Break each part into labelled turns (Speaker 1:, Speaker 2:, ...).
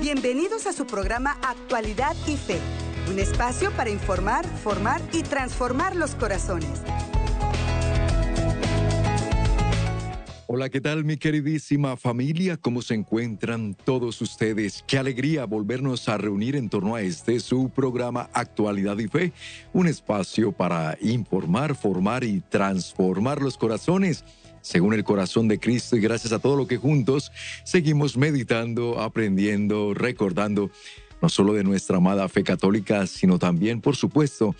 Speaker 1: Bienvenidos a su programa Actualidad y Fe, un espacio para informar, formar y transformar los corazones.
Speaker 2: Hola, ¿qué tal mi queridísima familia? ¿Cómo se encuentran todos ustedes? Qué alegría volvernos a reunir en torno a este su programa Actualidad y Fe, un espacio para informar, formar y transformar los corazones según el corazón de Cristo y gracias a todo lo que juntos seguimos meditando, aprendiendo, recordando no solo de nuestra amada fe católica, sino también, por supuesto,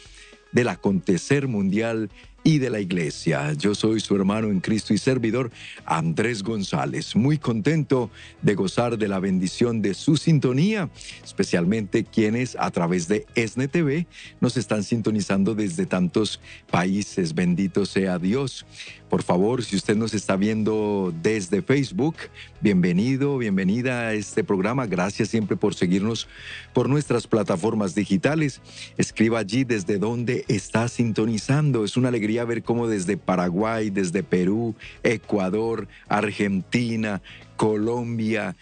Speaker 2: del acontecer mundial y de la iglesia. Yo soy su hermano en Cristo y servidor, Andrés González, muy contento de gozar de la bendición de su sintonía, especialmente quienes a través de ESNE TV nos están sintonizando desde tantos países. Bendito sea Dios. Por favor, si usted nos está viendo desde Facebook, bienvenido, bienvenida a este programa. Gracias siempre por seguirnos por nuestras plataformas digitales. Escriba allí desde donde está sintonizando. Es una alegría ver cómo desde Paraguay, desde Perú, Ecuador, Argentina, Colombia,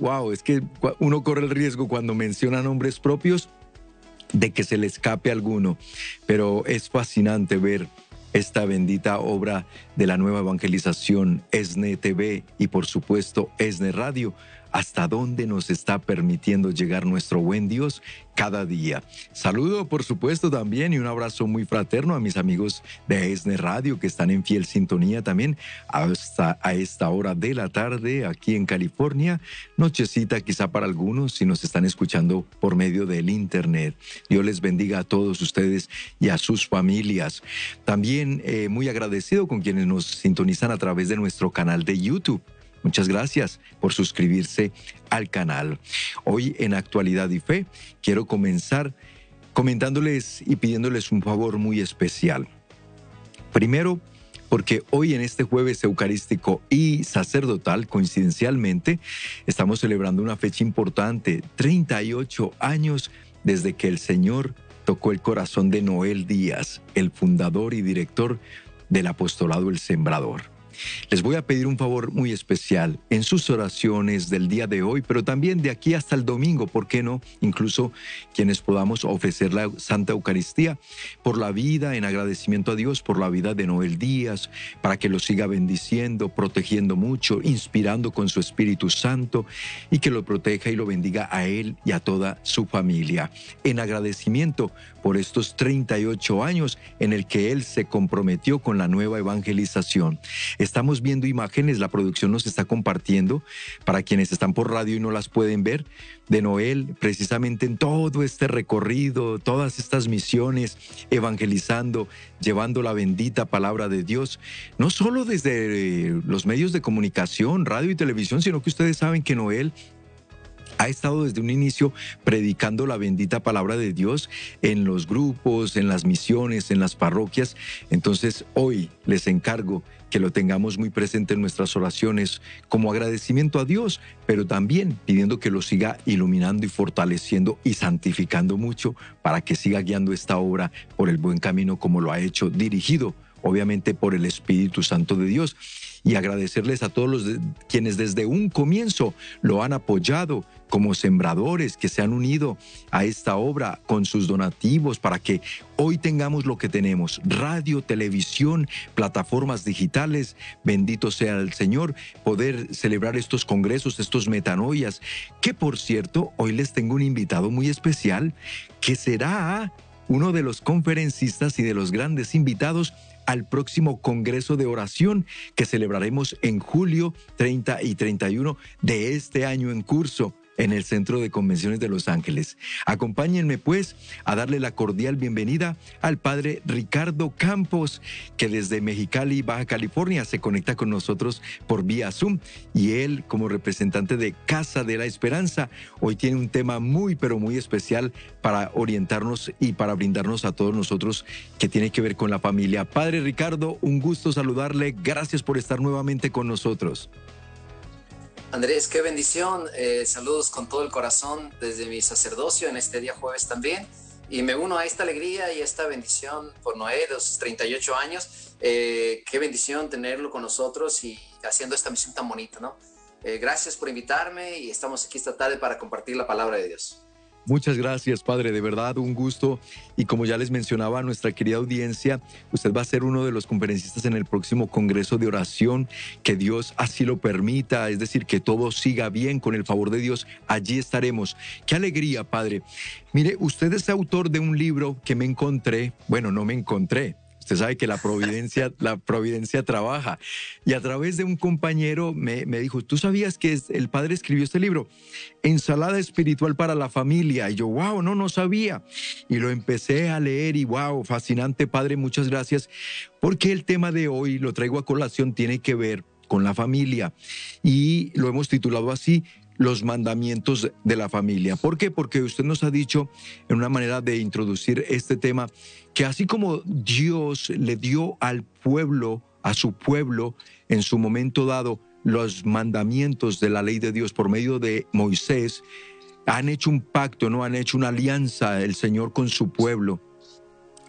Speaker 2: wow, eh, es que uno corre el riesgo cuando menciona nombres propios de que se le escape alguno, pero es fascinante ver esta bendita obra de la nueva evangelización, ESNE TV y por supuesto ESNE Radio hasta dónde nos está permitiendo llegar nuestro buen Dios cada día. Saludo, por supuesto, también y un abrazo muy fraterno a mis amigos de ESNE Radio que están en fiel sintonía también hasta a esta hora de la tarde aquí en California. Nochecita quizá para algunos si nos están escuchando por medio del Internet. Dios les bendiga a todos ustedes y a sus familias. También eh, muy agradecido con quienes nos sintonizan a través de nuestro canal de YouTube. Muchas gracias por suscribirse al canal. Hoy en Actualidad y Fe quiero comenzar comentándoles y pidiéndoles un favor muy especial. Primero, porque hoy en este jueves eucarístico y sacerdotal, coincidencialmente, estamos celebrando una fecha importante, 38 años desde que el Señor tocó el corazón de Noel Díaz, el fundador y director del apostolado El Sembrador. Les voy a pedir un favor muy especial en sus oraciones del día de hoy, pero también de aquí hasta el domingo, ¿por qué no? Incluso quienes podamos ofrecer la Santa Eucaristía por la vida, en agradecimiento a Dios por la vida de Noel Díaz, para que lo siga bendiciendo, protegiendo mucho, inspirando con su Espíritu Santo y que lo proteja y lo bendiga a él y a toda su familia. En agradecimiento por estos 38 años en el que él se comprometió con la nueva evangelización. Estamos viendo imágenes, la producción nos está compartiendo para quienes están por radio y no las pueden ver, de Noel, precisamente en todo este recorrido, todas estas misiones, evangelizando, llevando la bendita palabra de Dios, no solo desde los medios de comunicación, radio y televisión, sino que ustedes saben que Noel ha estado desde un inicio predicando la bendita palabra de Dios en los grupos, en las misiones, en las parroquias. Entonces hoy les encargo que lo tengamos muy presente en nuestras oraciones como agradecimiento a Dios, pero también pidiendo que lo siga iluminando y fortaleciendo y santificando mucho para que siga guiando esta obra por el buen camino como lo ha hecho, dirigido obviamente por el Espíritu Santo de Dios y agradecerles a todos los quienes desde un comienzo lo han apoyado como sembradores que se han unido a esta obra con sus donativos para que hoy tengamos lo que tenemos, radio, televisión, plataformas digitales, bendito sea el Señor, poder celebrar estos congresos, estos metanoias, que por cierto, hoy les tengo un invitado muy especial que será uno de los conferencistas y de los grandes invitados al próximo Congreso de Oración que celebraremos en julio 30 y 31 de este año en curso en el Centro de Convenciones de Los Ángeles. Acompáñenme pues a darle la cordial bienvenida al padre Ricardo Campos, que desde Mexicali, Baja California, se conecta con nosotros por vía Zoom. Y él, como representante de Casa de la Esperanza, hoy tiene un tema muy, pero muy especial para orientarnos y para brindarnos a todos nosotros que tiene que ver con la familia. Padre Ricardo, un gusto saludarle. Gracias por estar nuevamente con nosotros.
Speaker 3: Andrés, qué bendición. Eh, saludos con todo el corazón desde mi sacerdocio en este día jueves también. Y me uno a esta alegría y esta bendición por Noé los 38 años. Eh, qué bendición tenerlo con nosotros y haciendo esta misión tan bonita, ¿no? Eh, gracias por invitarme y estamos aquí esta tarde para compartir la palabra de Dios.
Speaker 2: Muchas gracias, Padre. De verdad, un gusto. Y como ya les mencionaba a nuestra querida audiencia, usted va a ser uno de los conferencistas en el próximo Congreso de Oración. Que Dios así lo permita, es decir, que todo siga bien con el favor de Dios. Allí estaremos. Qué alegría, Padre. Mire, usted es autor de un libro que me encontré. Bueno, no me encontré Usted sabe que la providencia, la providencia trabaja. Y a través de un compañero me, me, dijo, ¿tú sabías que el padre escribió este libro? Ensalada espiritual para la familia. Y yo, wow, no, no sabía. Y lo empecé a leer y wow, fascinante, padre, muchas gracias. Porque el tema de hoy, lo traigo a colación, tiene que ver con la familia. Y lo hemos titulado así, los mandamientos de la familia. ¿Por qué? Porque usted nos ha dicho en una manera de introducir este tema que así como Dios le dio al pueblo, a su pueblo, en su momento dado, los mandamientos de la ley de Dios por medio de Moisés, han hecho un pacto, no han hecho una alianza el Señor con su pueblo.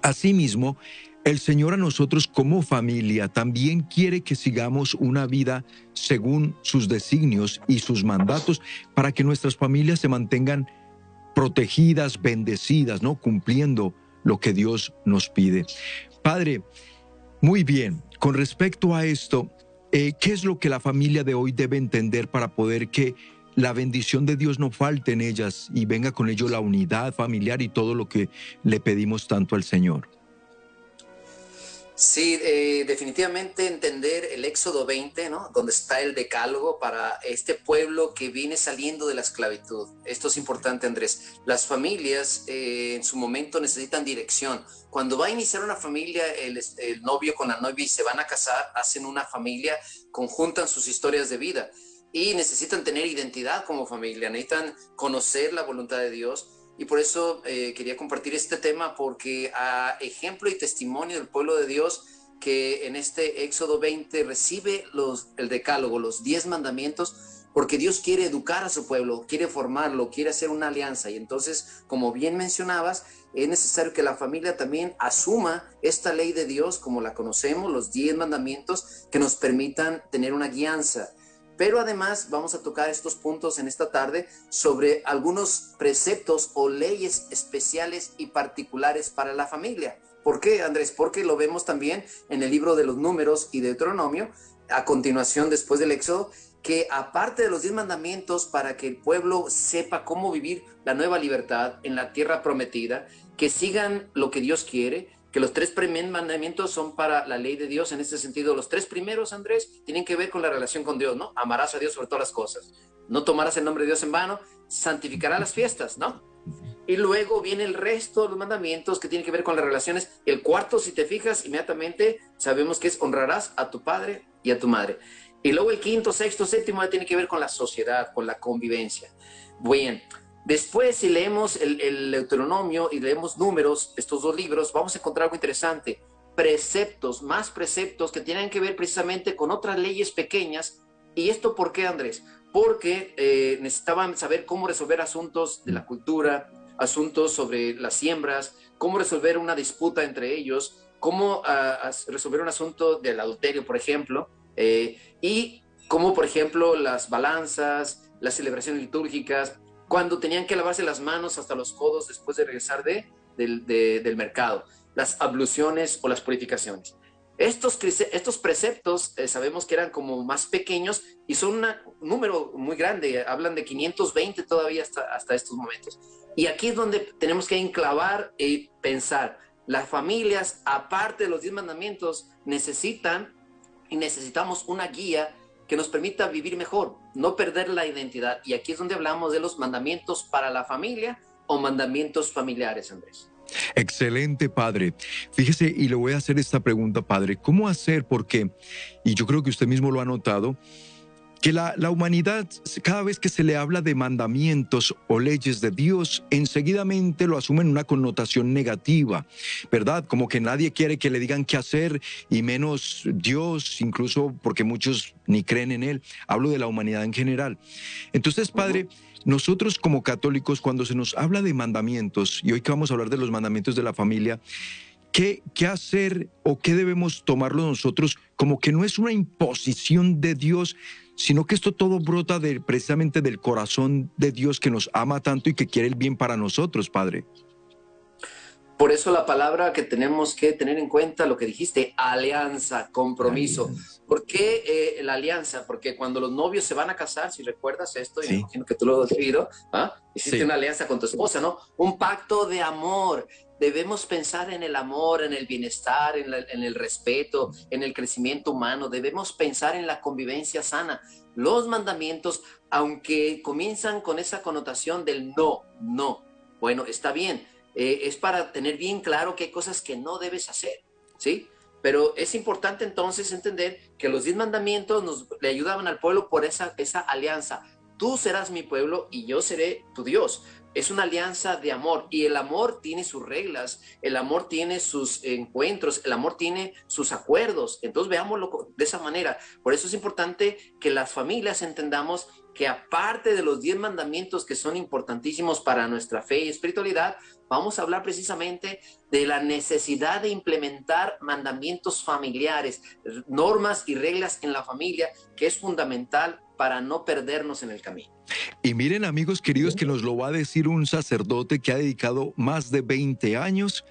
Speaker 2: Asimismo, el Señor a nosotros como familia también quiere que sigamos una vida según sus designios y sus mandatos para que nuestras familias se mantengan protegidas, bendecidas, ¿no? Cumpliendo lo que Dios nos pide. Padre, muy bien, con respecto a esto, eh, ¿qué es lo que la familia de hoy debe entender para poder que la bendición de Dios no falte en ellas y venga con ello la unidad familiar y todo lo que le pedimos tanto al Señor?
Speaker 3: Sí, eh, definitivamente entender el Éxodo 20, ¿no? Donde está el decálogo para este pueblo que viene saliendo de la esclavitud. Esto es importante, Andrés. Las familias eh, en su momento necesitan dirección. Cuando va a iniciar una familia, el, el novio con la novia y se van a casar, hacen una familia, conjuntan sus historias de vida y necesitan tener identidad como familia, necesitan conocer la voluntad de Dios y por eso eh, quería compartir este tema porque a ejemplo y testimonio del pueblo de Dios que en este Éxodo 20 recibe el decálogo, los 10 mandamientos, porque Dios quiere educar a su pueblo, quiere formarlo, quiere hacer una alianza. Y entonces, como bien mencionabas, es necesario que la familia también asuma esta ley de Dios como la conocemos, los 10 mandamientos que nos permitan tener una guianza pero además vamos a tocar estos puntos en esta tarde sobre algunos preceptos o leyes especiales y particulares para la familia. ¿Por qué, Andrés? Porque lo vemos también en el libro de los números y Deuteronomio, a continuación después del Éxodo, que aparte de los diez mandamientos para que el pueblo sepa cómo vivir la nueva libertad en la tierra prometida, que sigan lo que Dios quiere, que los tres primeros mandamientos son para la ley de Dios en este sentido. Los tres primeros, Andrés, tienen que ver con la relación con Dios, ¿no? Amarás a Dios sobre todas las cosas. No tomarás el nombre de Dios en vano, santificarás las fiestas, ¿no? Y luego viene el resto de los mandamientos que tienen que ver con las relaciones. El cuarto, si te fijas, inmediatamente sabemos que es honrarás a tu padre y a tu madre. Y luego el quinto, sexto, séptimo tiene que ver con la sociedad, con la convivencia. Bien, Después, si leemos el, el Deuteronomio y leemos números, estos dos libros, vamos a encontrar algo interesante. Preceptos, más preceptos que tienen que ver precisamente con otras leyes pequeñas. ¿Y esto por qué, Andrés? Porque eh, necesitaban saber cómo resolver asuntos de la cultura, asuntos sobre las siembras, cómo resolver una disputa entre ellos, cómo uh, resolver un asunto del adulterio, por ejemplo, eh, y cómo, por ejemplo, las balanzas, las celebraciones litúrgicas, cuando tenían que lavarse las manos hasta los codos después de regresar de, del mercado, las abluciones o las purificaciones. Estos, estos preceptos eh, sabemos que eran como más pequeños y son un número muy grande, hablan de 520 todavía hasta, hasta estos momentos. Y aquí es donde tenemos que enclavar y pensar, las familias, aparte de los 10 mandamientos, necesitan y necesitamos una guía que nos permita vivir mejor, no perder la identidad. Y aquí es donde hablamos de los mandamientos para la familia o mandamientos familiares, Andrés.
Speaker 2: Excelente, padre. Fíjese, y le voy a hacer esta pregunta, padre. ¿Cómo hacer? Porque, y yo creo que usted mismo lo ha notado, que la, humanidad, cada vez que se le habla de mandamientos o leyes de Dios, enseguidamente lo asume en una connotación negativa, ¿verdad? Como que nadie quiere que le digan qué hacer y menos Dios, incluso porque muchos ni creen en Él. Hablo de la humanidad en general. Entonces, Padre, nosotros como católicos, cuando se nos habla de mandamientos, y hoy que vamos a hablar de los mandamientos de la familia, ¿Qué, ¿Qué, hacer o qué debemos tomarlo nosotros como que no es una imposición de Dios, sino que esto todo brota de, precisamente del corazón de Dios que nos ama tanto y que quiere el bien para nosotros, Padre.
Speaker 3: Por eso la palabra que tenemos que tener en cuenta, lo que dijiste, alianza, compromiso. ¿Por qué eh, la alianza? Porque cuando los novios se van a casar, si recuerdas esto, y me imagino que tú lo has vivido, ¿ah? hiciste una alianza con tu esposa, ¿no? Un pacto de amor. Debemos pensar en el amor, en el bienestar, en, en el respeto, en el crecimiento humano. Debemos pensar en la convivencia sana. Los mandamientos, aunque comienzan con esa connotación del no, no, bueno, está bien eh, es para tener bien claro que hay cosas que no debes hacer, ¿sí? Pero es importante entonces entender que los diez mandamientos nos le ayudaban al pueblo por esa, esa alianza. Tú serás mi pueblo y yo seré tu Dios es una alianza de amor y el amor tiene sus reglas, el amor tiene sus encuentros, el amor tiene sus acuerdos. Entonces veámoslo de esa manera. Por eso es importante que las familias entendamos que aparte de los diez mandamientos que son importantísimos para nuestra fe y espiritualidad, vamos a hablar precisamente de la necesidad de implementar mandamientos familiares, normas y reglas en la familia, que es fundamental para no perdernos en el camino.
Speaker 2: Y miren amigos queridos que nos lo va a decir un sacerdote que ha dedicado más de 20 años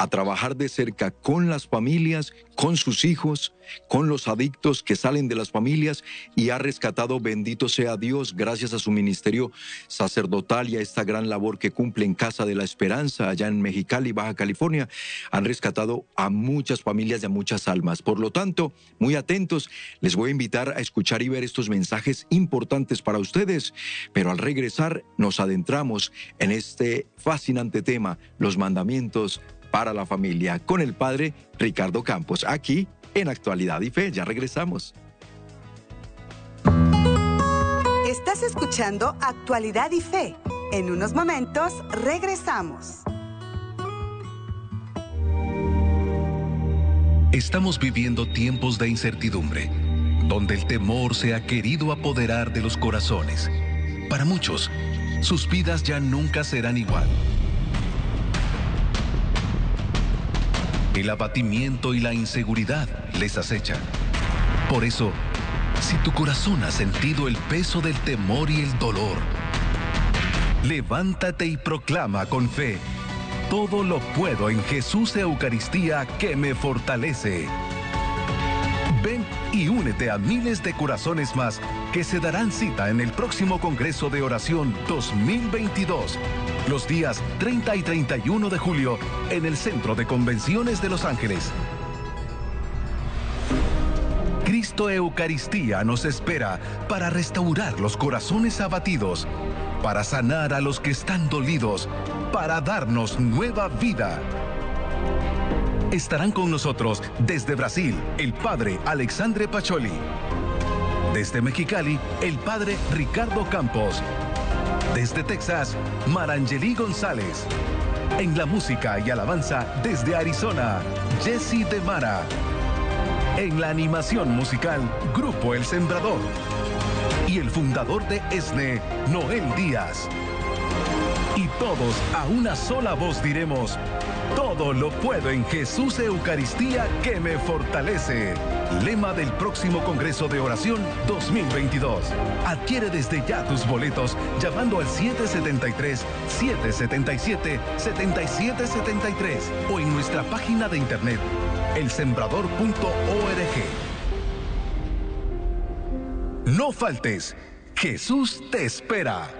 Speaker 2: a trabajar de cerca con las familias, con sus hijos, con los adictos que salen de las familias y ha rescatado, bendito sea Dios, gracias a su ministerio sacerdotal y a esta gran labor que cumple en Casa de la Esperanza, allá en Mexicali, Baja California, han rescatado a muchas familias y a muchas almas. Por lo tanto, muy atentos, les voy a invitar a escuchar y ver estos mensajes importantes para ustedes, pero al regresar nos adentramos en este fascinante tema, los mandamientos para la familia con el padre Ricardo Campos, aquí en Actualidad y Fe. Ya regresamos.
Speaker 1: Estás escuchando Actualidad y Fe. En unos momentos regresamos.
Speaker 4: Estamos viviendo tiempos de incertidumbre, donde el temor se ha querido apoderar de los corazones. Para muchos, sus vidas ya nunca serán igual. El abatimiento y la inseguridad les acechan. Por eso, si tu corazón ha sentido el peso del temor y el dolor, levántate y proclama con fe, todo lo puedo en Jesús Eucaristía que me fortalece. Ven y únete a miles de corazones más que se darán cita en el próximo Congreso de Oración 2022 los días 30 y 31 de julio en el Centro de Convenciones de Los Ángeles. Cristo Eucaristía nos espera para restaurar los corazones abatidos, para sanar a los que están dolidos, para darnos nueva vida. Estarán con nosotros desde Brasil el Padre Alexandre Pacholi. Desde Mexicali, el Padre Ricardo Campos desde Texas, Marangeli González. En la música y alabanza desde Arizona, Jesse De Mara. En la animación musical, Grupo El Sembrador. Y el fundador de ESNE, Noel Díaz. Y todos a una sola voz diremos, todo lo puedo en Jesús Eucaristía que me fortalece. Lema del próximo Congreso de Oración 2022. Adquiere desde ya tus boletos llamando al 773-777-7773 o en nuestra página de internet elsembrador.org. No faltes. Jesús te espera.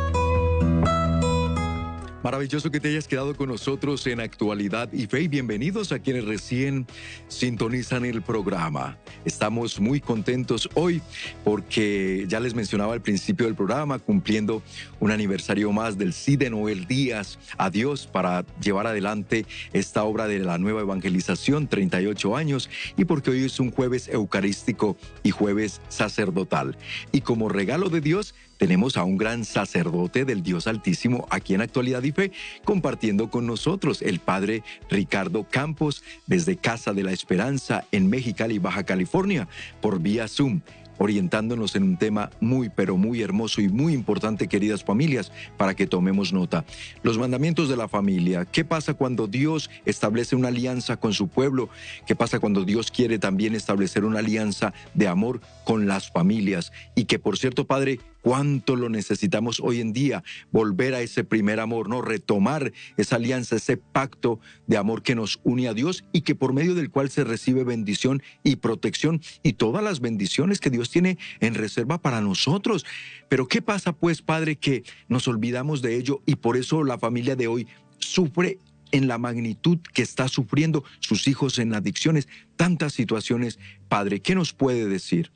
Speaker 2: Maravilloso que te hayas quedado con nosotros en Actualidad y Fe y bienvenidos a quienes recién sintonizan el programa. Estamos muy contentos hoy porque ya les mencionaba al principio del programa, cumpliendo un aniversario más del CIDE Noel Díaz a Dios para llevar adelante esta obra de la nueva evangelización, 38 años, y porque hoy es un jueves eucarístico y jueves sacerdotal. Y como regalo de Dios, tenemos a un gran sacerdote del Dios Altísimo aquí en Actualidad y Fe, compartiendo con nosotros el padre Ricardo Campos desde Casa de la Esperanza en Mexicali, Baja California, por vía Zoom. orientándonos en un tema muy, pero muy hermoso y muy importante, queridas familias, para que tomemos nota. Los mandamientos de la familia. ¿Qué pasa cuando Dios establece una alianza con su pueblo? ¿Qué pasa cuando Dios quiere también establecer una alianza de amor con las familias? Y que, por cierto, Padre, cuánto lo necesitamos hoy en día, volver a ese primer amor, ¿no? Retomar esa alianza, ese pacto de amor que nos une a Dios y que por medio del cual se recibe bendición y protección y todas las bendiciones que Dios tiene en reserva para nosotros. Pero ¿qué pasa pues, Padre, que nos olvidamos de ello y por eso la familia de hoy sufre en la magnitud que está sufriendo sus hijos en adicciones, tantas situaciones. Padre, ¿qué nos puede decir?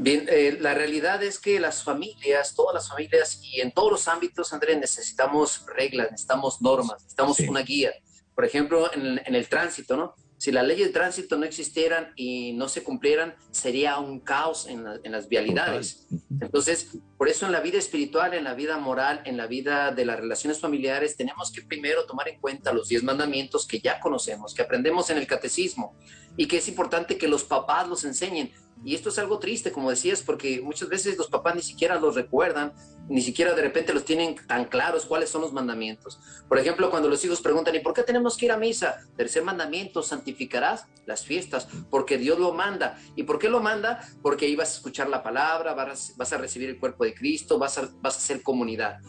Speaker 3: Bien, eh, la realidad es que las familias, todas las familias y en todos los ámbitos, Andrés, necesitamos reglas, necesitamos normas, necesitamos una guía. Por ejemplo, en, en, el tránsito, ¿no? Si las leyes de tránsito no existieran y no se cumplieran, sería un caos en, las vialidades. Entonces, por eso en la vida espiritual, en la vida moral, en la vida de las relaciones familiares, tenemos que primero tomar en cuenta los diez mandamientos que ya conocemos, que aprendemos en el catecismo y que es importante que los papás los enseñen. Y esto es algo triste, como decías, porque muchas veces los papás ni siquiera los recuerdan, ni siquiera de repente los tienen tan claros cuáles son los mandamientos. Por ejemplo, cuando los hijos preguntan, ¿y por qué tenemos que ir a misa? Tercer mandamiento, santificarás las fiestas, porque Dios lo manda. ¿Y por qué lo manda? Porque ahí vas a escuchar la palabra, vas, vas a recibir el cuerpo de Cristo, vas a, vas a ser comunidad.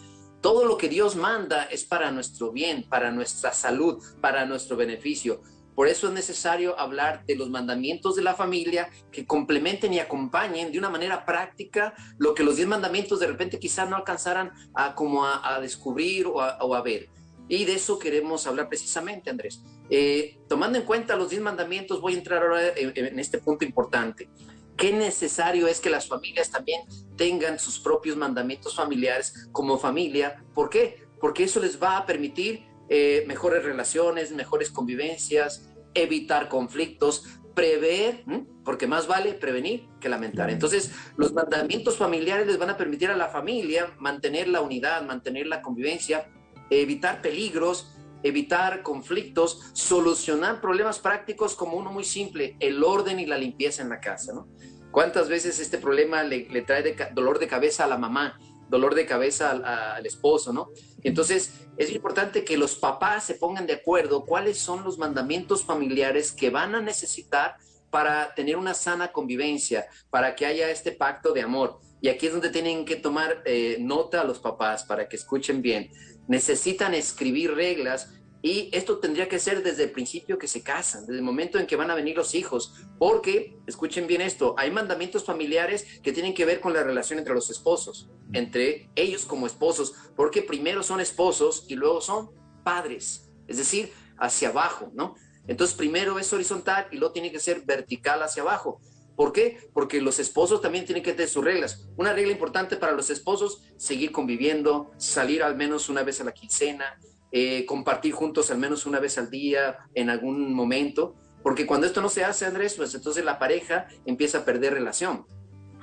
Speaker 3: Todo lo que Dios manda es para nuestro bien, para nuestra salud, para nuestro beneficio. Por eso es necesario hablar de los mandamientos de la familia que complementen y acompañen de una manera práctica lo que los diez mandamientos de repente quizás no alcanzaran a, como a, descubrir o a, ver. Y de eso queremos hablar precisamente, Andrés. Eh, tomando en cuenta los diez mandamientos, voy a entrar ahora en, este punto importante. Qué necesario es que las familias también tengan sus propios mandamientos familiares como familia. ¿Por qué? Porque eso les va a permitir eh, mejores relaciones, mejores convivencias, evitar conflictos, prever, porque más vale prevenir que lamentar. Entonces, los mandamientos familiares les van a permitir a la familia mantener la unidad, mantener la convivencia, evitar peligros, evitar conflictos, solucionar problemas prácticos como uno muy simple, el orden y la limpieza en la casa, ¿no? ¿Cuántas veces este problema le, trae dolor de cabeza a la mamá? Dolor de cabeza al, esposo, ¿no? Entonces, es importante que los papás se pongan de acuerdo cuáles son los mandamientos familiares que van a necesitar para tener una sana convivencia, para que haya este pacto de amor. Y aquí es donde tienen que tomar eh, nota los papás para que escuchen bien. Necesitan escribir reglas y esto tendría que ser desde el principio que se casan, desde el momento en que van a venir los hijos, porque, escuchen bien esto, hay mandamientos familiares que tienen que ver con la relación entre los esposos, entre ellos como esposos, porque primero son esposos y luego son padres, es decir, hacia abajo, ¿no? Entonces primero es horizontal y luego tiene que ser vertical hacia abajo. ¿Por qué? Porque los esposos también tienen que tener sus reglas. Una regla importante para los esposos, seguir conviviendo, salir al menos una vez a la quincena, eh, compartir juntos al menos una vez al día en algún momento, porque cuando esto no se hace, Andrés, pues entonces la pareja empieza a perder relación.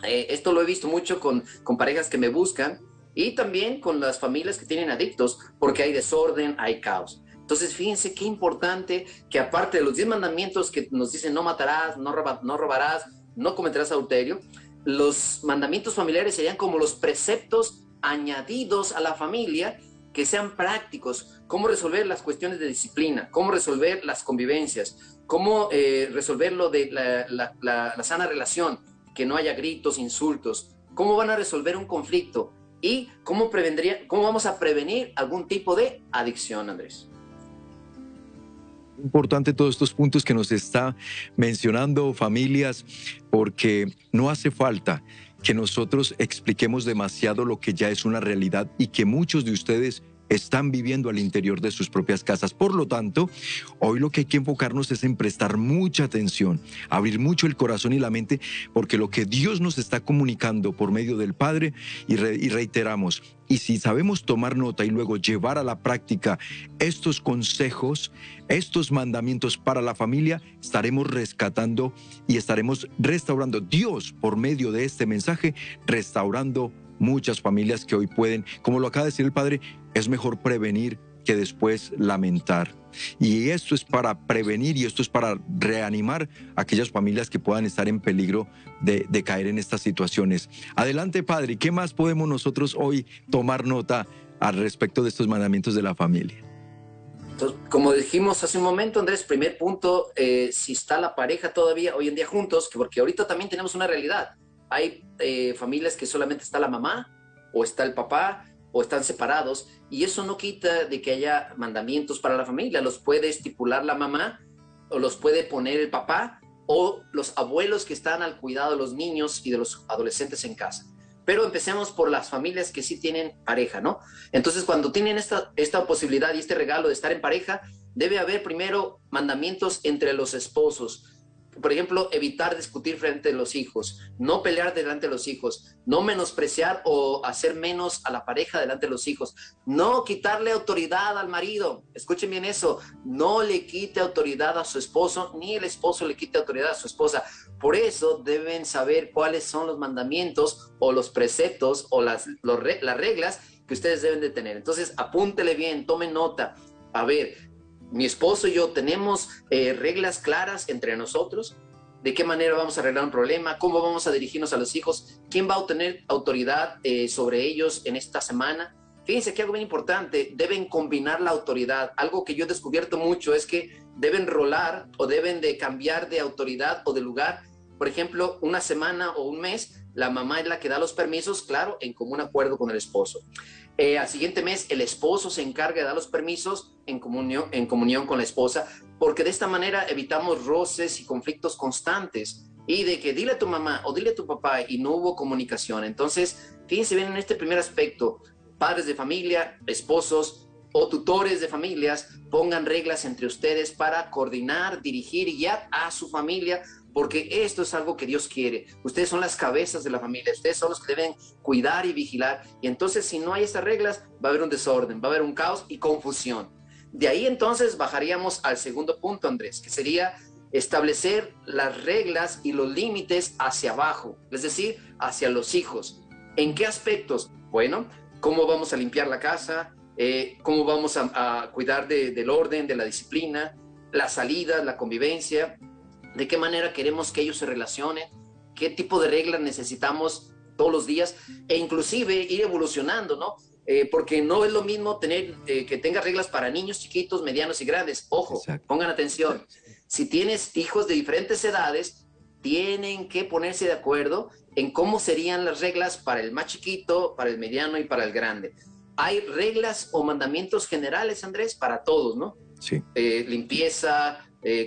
Speaker 3: Eh, esto lo he visto mucho con, con parejas que me buscan y también con las familias que tienen adictos, porque hay desorden, hay caos. Entonces, fíjense qué importante que aparte de los 10 mandamientos que nos dicen no matarás, no, no robarás, no cometerás adulterio, los mandamientos familiares serían como los preceptos añadidos a la familia que sean prácticos, cómo resolver las cuestiones de disciplina, cómo resolver las convivencias, cómo eh, resolver lo de la, sana relación, que no haya gritos, insultos, cómo van a resolver un conflicto y cómo, prevendría, cómo vamos a prevenir algún tipo de adicción, Andrés.
Speaker 2: Importante todos estos puntos que nos está mencionando familias, porque no hace falta que nosotros expliquemos demasiado lo que ya es una realidad y que muchos de ustedes están viviendo al interior de sus propias casas. Por lo tanto, hoy lo que hay que enfocarnos es en prestar mucha atención, abrir mucho el corazón y la mente, porque lo que Dios nos está comunicando por medio del Padre, y, reiteramos, y si sabemos tomar nota y luego llevar a la práctica estos consejos, estos mandamientos para la familia, estaremos rescatando y estaremos restaurando Dios por medio de este mensaje, restaurando muchas familias que hoy pueden, como lo acaba de decir el Padre, es mejor prevenir que después lamentar. Y esto es para prevenir y esto es para reanimar a aquellas familias que puedan estar en peligro de, caer en estas situaciones. Adelante, Padre, ¿qué más podemos nosotros hoy tomar nota al respecto de estos mandamientos de la familia?
Speaker 3: Como dijimos hace un momento, Andrés, primer punto, eh, si está la pareja todavía hoy en día juntos, porque ahorita también tenemos una realidad. Hay eh, familias que solamente está la mamá o está el papá o están separados y eso no quita de que haya mandamientos para la familia. Los puede estipular la mamá o los puede poner el papá o los abuelos que están al cuidado de los niños y de los adolescentes en casa. Pero empecemos por las familias que sí tienen pareja, ¿no? Entonces, cuando tienen esta, esta posibilidad y este regalo de estar en pareja, debe haber primero mandamientos entre los esposos por ejemplo, evitar discutir frente a los hijos, no pelear delante de los hijos, no menospreciar o hacer menos a la pareja delante de los hijos, no quitarle autoridad al marido. Escuchen bien eso, no le quite autoridad a su esposo, ni el esposo le quite autoridad a su esposa. Por eso deben saber cuáles son los mandamientos o los preceptos o las, las reglas que ustedes deben de tener. Entonces, apúntele bien, tome nota. A ver, mi esposo y yo tenemos eh, reglas claras entre nosotros, de qué manera vamos a arreglar un problema, cómo vamos a dirigirnos a los hijos, quién va a obtener autoridad eh, sobre ellos en esta semana. Fíjense que algo bien importante, deben combinar la autoridad. Algo que yo he descubierto mucho es que deben rolar o deben de cambiar de autoridad o de lugar. Por ejemplo, una semana o un mes, la mamá es la que da los permisos, claro, en común acuerdo con el esposo. Eh, al siguiente mes el esposo se encarga de dar los permisos en comunión, con la esposa, porque de esta manera evitamos roces y conflictos constantes y de que dile a tu mamá o dile a tu papá y no hubo comunicación. Entonces, fíjense bien en este primer aspecto, padres de familia, esposos o tutores de familias, pongan reglas entre ustedes para coordinar, dirigir y guiar a su familia porque esto es algo que Dios quiere. Ustedes son las cabezas de la familia, ustedes son los que deben cuidar y vigilar. Y entonces si no hay estas reglas, va a haber un desorden, va a haber un caos y confusión. De ahí entonces bajaríamos al segundo punto, Andrés, que sería establecer las reglas y los límites hacia abajo, es decir, hacia los hijos. ¿En qué aspectos? Bueno, cómo vamos a limpiar la casa, eh, cómo vamos a, cuidar del orden, de la disciplina, la salida, la convivencia, de qué manera queremos que ellos se relacionen, qué tipo de reglas necesitamos todos los días e inclusive ir evolucionando, ¿no? Eh, porque no es lo mismo tener eh, que tenga reglas para niños chiquitos, medianos y grandes. Ojo, pongan atención. Si tienes hijos de diferentes edades, tienen que ponerse de acuerdo en cómo serían las reglas para el más chiquito, para el mediano y para el grande. Hay reglas o mandamientos generales, Andrés, para todos, ¿no?
Speaker 2: Sí.
Speaker 3: Eh, limpieza,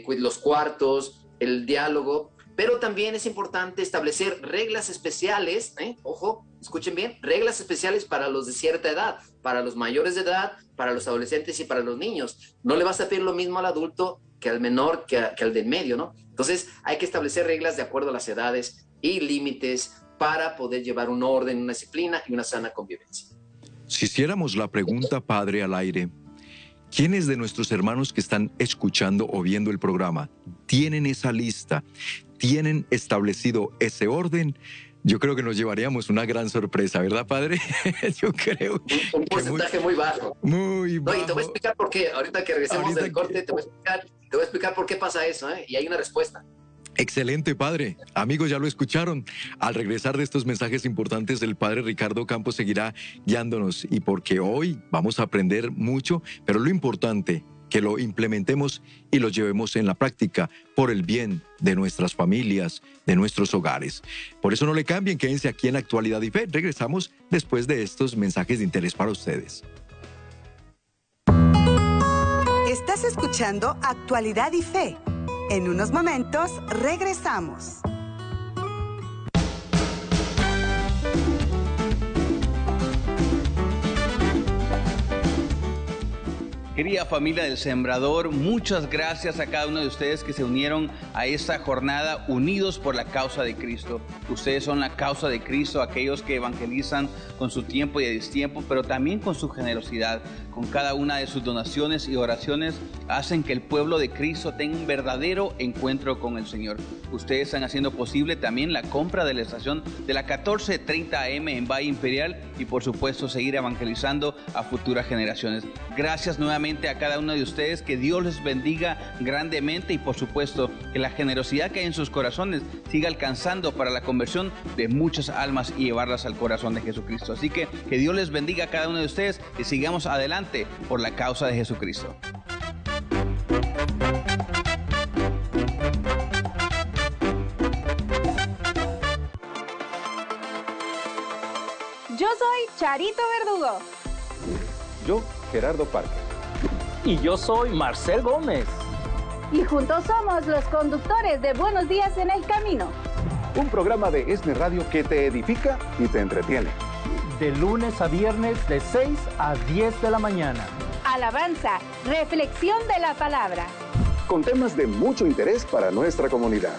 Speaker 3: los cuartos, el diálogo, pero también es importante establecer reglas especiales, ¿eh? ojo, escuchen bien, reglas especiales para los de cierta edad, para los mayores de edad, para los adolescentes y para los niños. No le vas a pedir lo mismo al adulto que al menor, que, que al del medio, ¿no? Entonces hay que establecer reglas de acuerdo a las edades y límites para poder llevar un orden, una disciplina y una sana convivencia.
Speaker 2: Si hiciéramos la pregunta, padre, al aire, ¿Quiénes de nuestros hermanos que están escuchando o viendo el programa tienen esa lista? ¿Tienen establecido ese orden? Yo creo que nos llevaríamos una gran sorpresa, ¿verdad, padre? Yo creo.
Speaker 3: Un, porcentaje muy, bajo.
Speaker 2: Muy bajo.
Speaker 3: No, y te voy a explicar por qué. Ahorita que regresemos del corte, te, voy a explicar, te voy a explicar por qué pasa eso, ¿eh? Y hay una respuesta.
Speaker 2: Excelente, padre. Amigos, ya lo escucharon. Al regresar de estos mensajes importantes, el padre Ricardo Campos seguirá guiándonos y porque hoy vamos a aprender mucho, pero lo importante, que lo implementemos y lo llevemos en la práctica por el bien de nuestras familias, de nuestros hogares. Por eso no le cambien, quédense aquí en Actualidad y Fe. Regresamos después de estos mensajes de interés para ustedes.
Speaker 1: Estás escuchando Actualidad y Fe en unos momentos regresamos.
Speaker 5: Querida familia del Sembrador, muchas gracias a cada uno de ustedes que se unieron a esta jornada unidos por la causa de Cristo. Ustedes son la causa de Cristo, aquellos que evangelizan con su tiempo y a destiempo, pero también con su generosidad, con cada una de sus donaciones y oraciones, hacen que el pueblo de Cristo tenga un verdadero encuentro con el Señor. Ustedes están haciendo posible también la compra de la estación de la 1430 AM en Valle Imperial y por supuesto seguir evangelizando a futuras generaciones. Gracias nuevamente a cada uno de ustedes, que Dios les bendiga grandemente y por supuesto que la generosidad que hay en sus corazones siga alcanzando para la conversión de muchas almas y llevarlas al corazón de Jesucristo. Así que que Dios les bendiga a cada uno de ustedes y sigamos adelante por la causa de Jesucristo.
Speaker 6: Yo soy Charito Verdugo.
Speaker 7: Yo, Gerardo Parque.
Speaker 8: Y yo soy Marcel Gómez.
Speaker 6: Y juntos somos los conductores de Buenos Días en el Camino.
Speaker 7: Un programa de ESNE Radio que te edifica y te entretiene.
Speaker 8: De lunes a viernes de 6 a 10 de la mañana.
Speaker 6: Alabanza, reflexión de la palabra.
Speaker 7: Con temas de mucho interés para nuestra comunidad.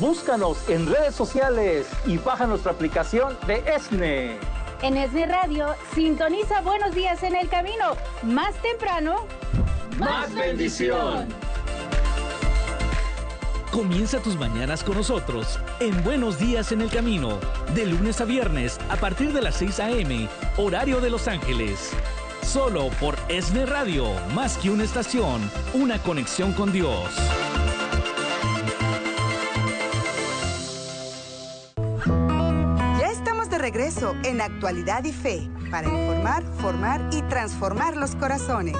Speaker 8: Búscanos en redes sociales y baja nuestra aplicación de ESNE.
Speaker 6: En ESNE Radio, sintoniza Buenos Días en el Camino. Más temprano,
Speaker 8: más bendición.
Speaker 9: Comienza tus mañanas con nosotros en Buenos Días en el Camino, de lunes a viernes a partir de las 6 a.m., horario de Los Ángeles. Solo por ESNE Radio, más que una estación, una conexión con Dios.
Speaker 1: En Actualidad y Fe para informar, formar y transformar los corazones.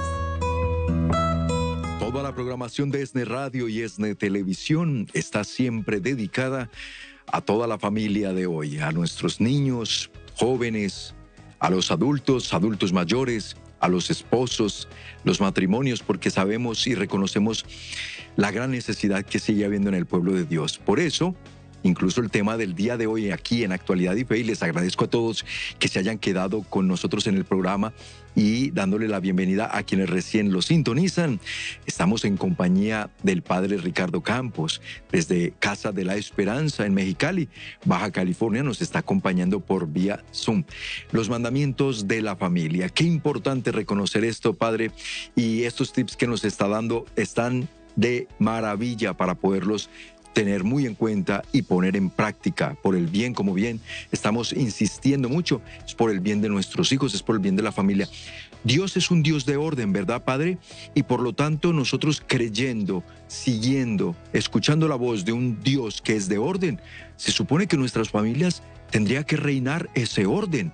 Speaker 2: Toda la programación de ESNE Radio y ESNE Televisión está siempre dedicada a toda la familia de hoy, a nuestros niños, jóvenes, a los adultos, adultos mayores, a los esposos, los matrimonios, porque sabemos y reconocemos la gran necesidad que sigue habiendo en el pueblo de Dios. Por eso, incluso el tema del día de hoy aquí en Actualidad y Fe. Y les agradezco a todos que se hayan quedado con nosotros en el programa y dándole la bienvenida a quienes recién lo sintonizan. Estamos en compañía del padre Ricardo Campos, desde Casa de la Esperanza en Mexicali, Baja California, nos está acompañando por vía Zoom. Los mandamientos de la familia. Qué importante reconocer esto, padre, y estos tips que nos está dando están de maravilla para poderlos tener muy en cuenta y poner en práctica por el bien como bien. Estamos insistiendo mucho, es por el bien de nuestros hijos, es por el bien de la familia. Dios es un Dios de orden, ¿verdad, Padre? Y por lo tanto nosotros creyendo, siguiendo, escuchando la voz de un Dios que es de orden, se supone que nuestras familias tendría que reinar ese orden.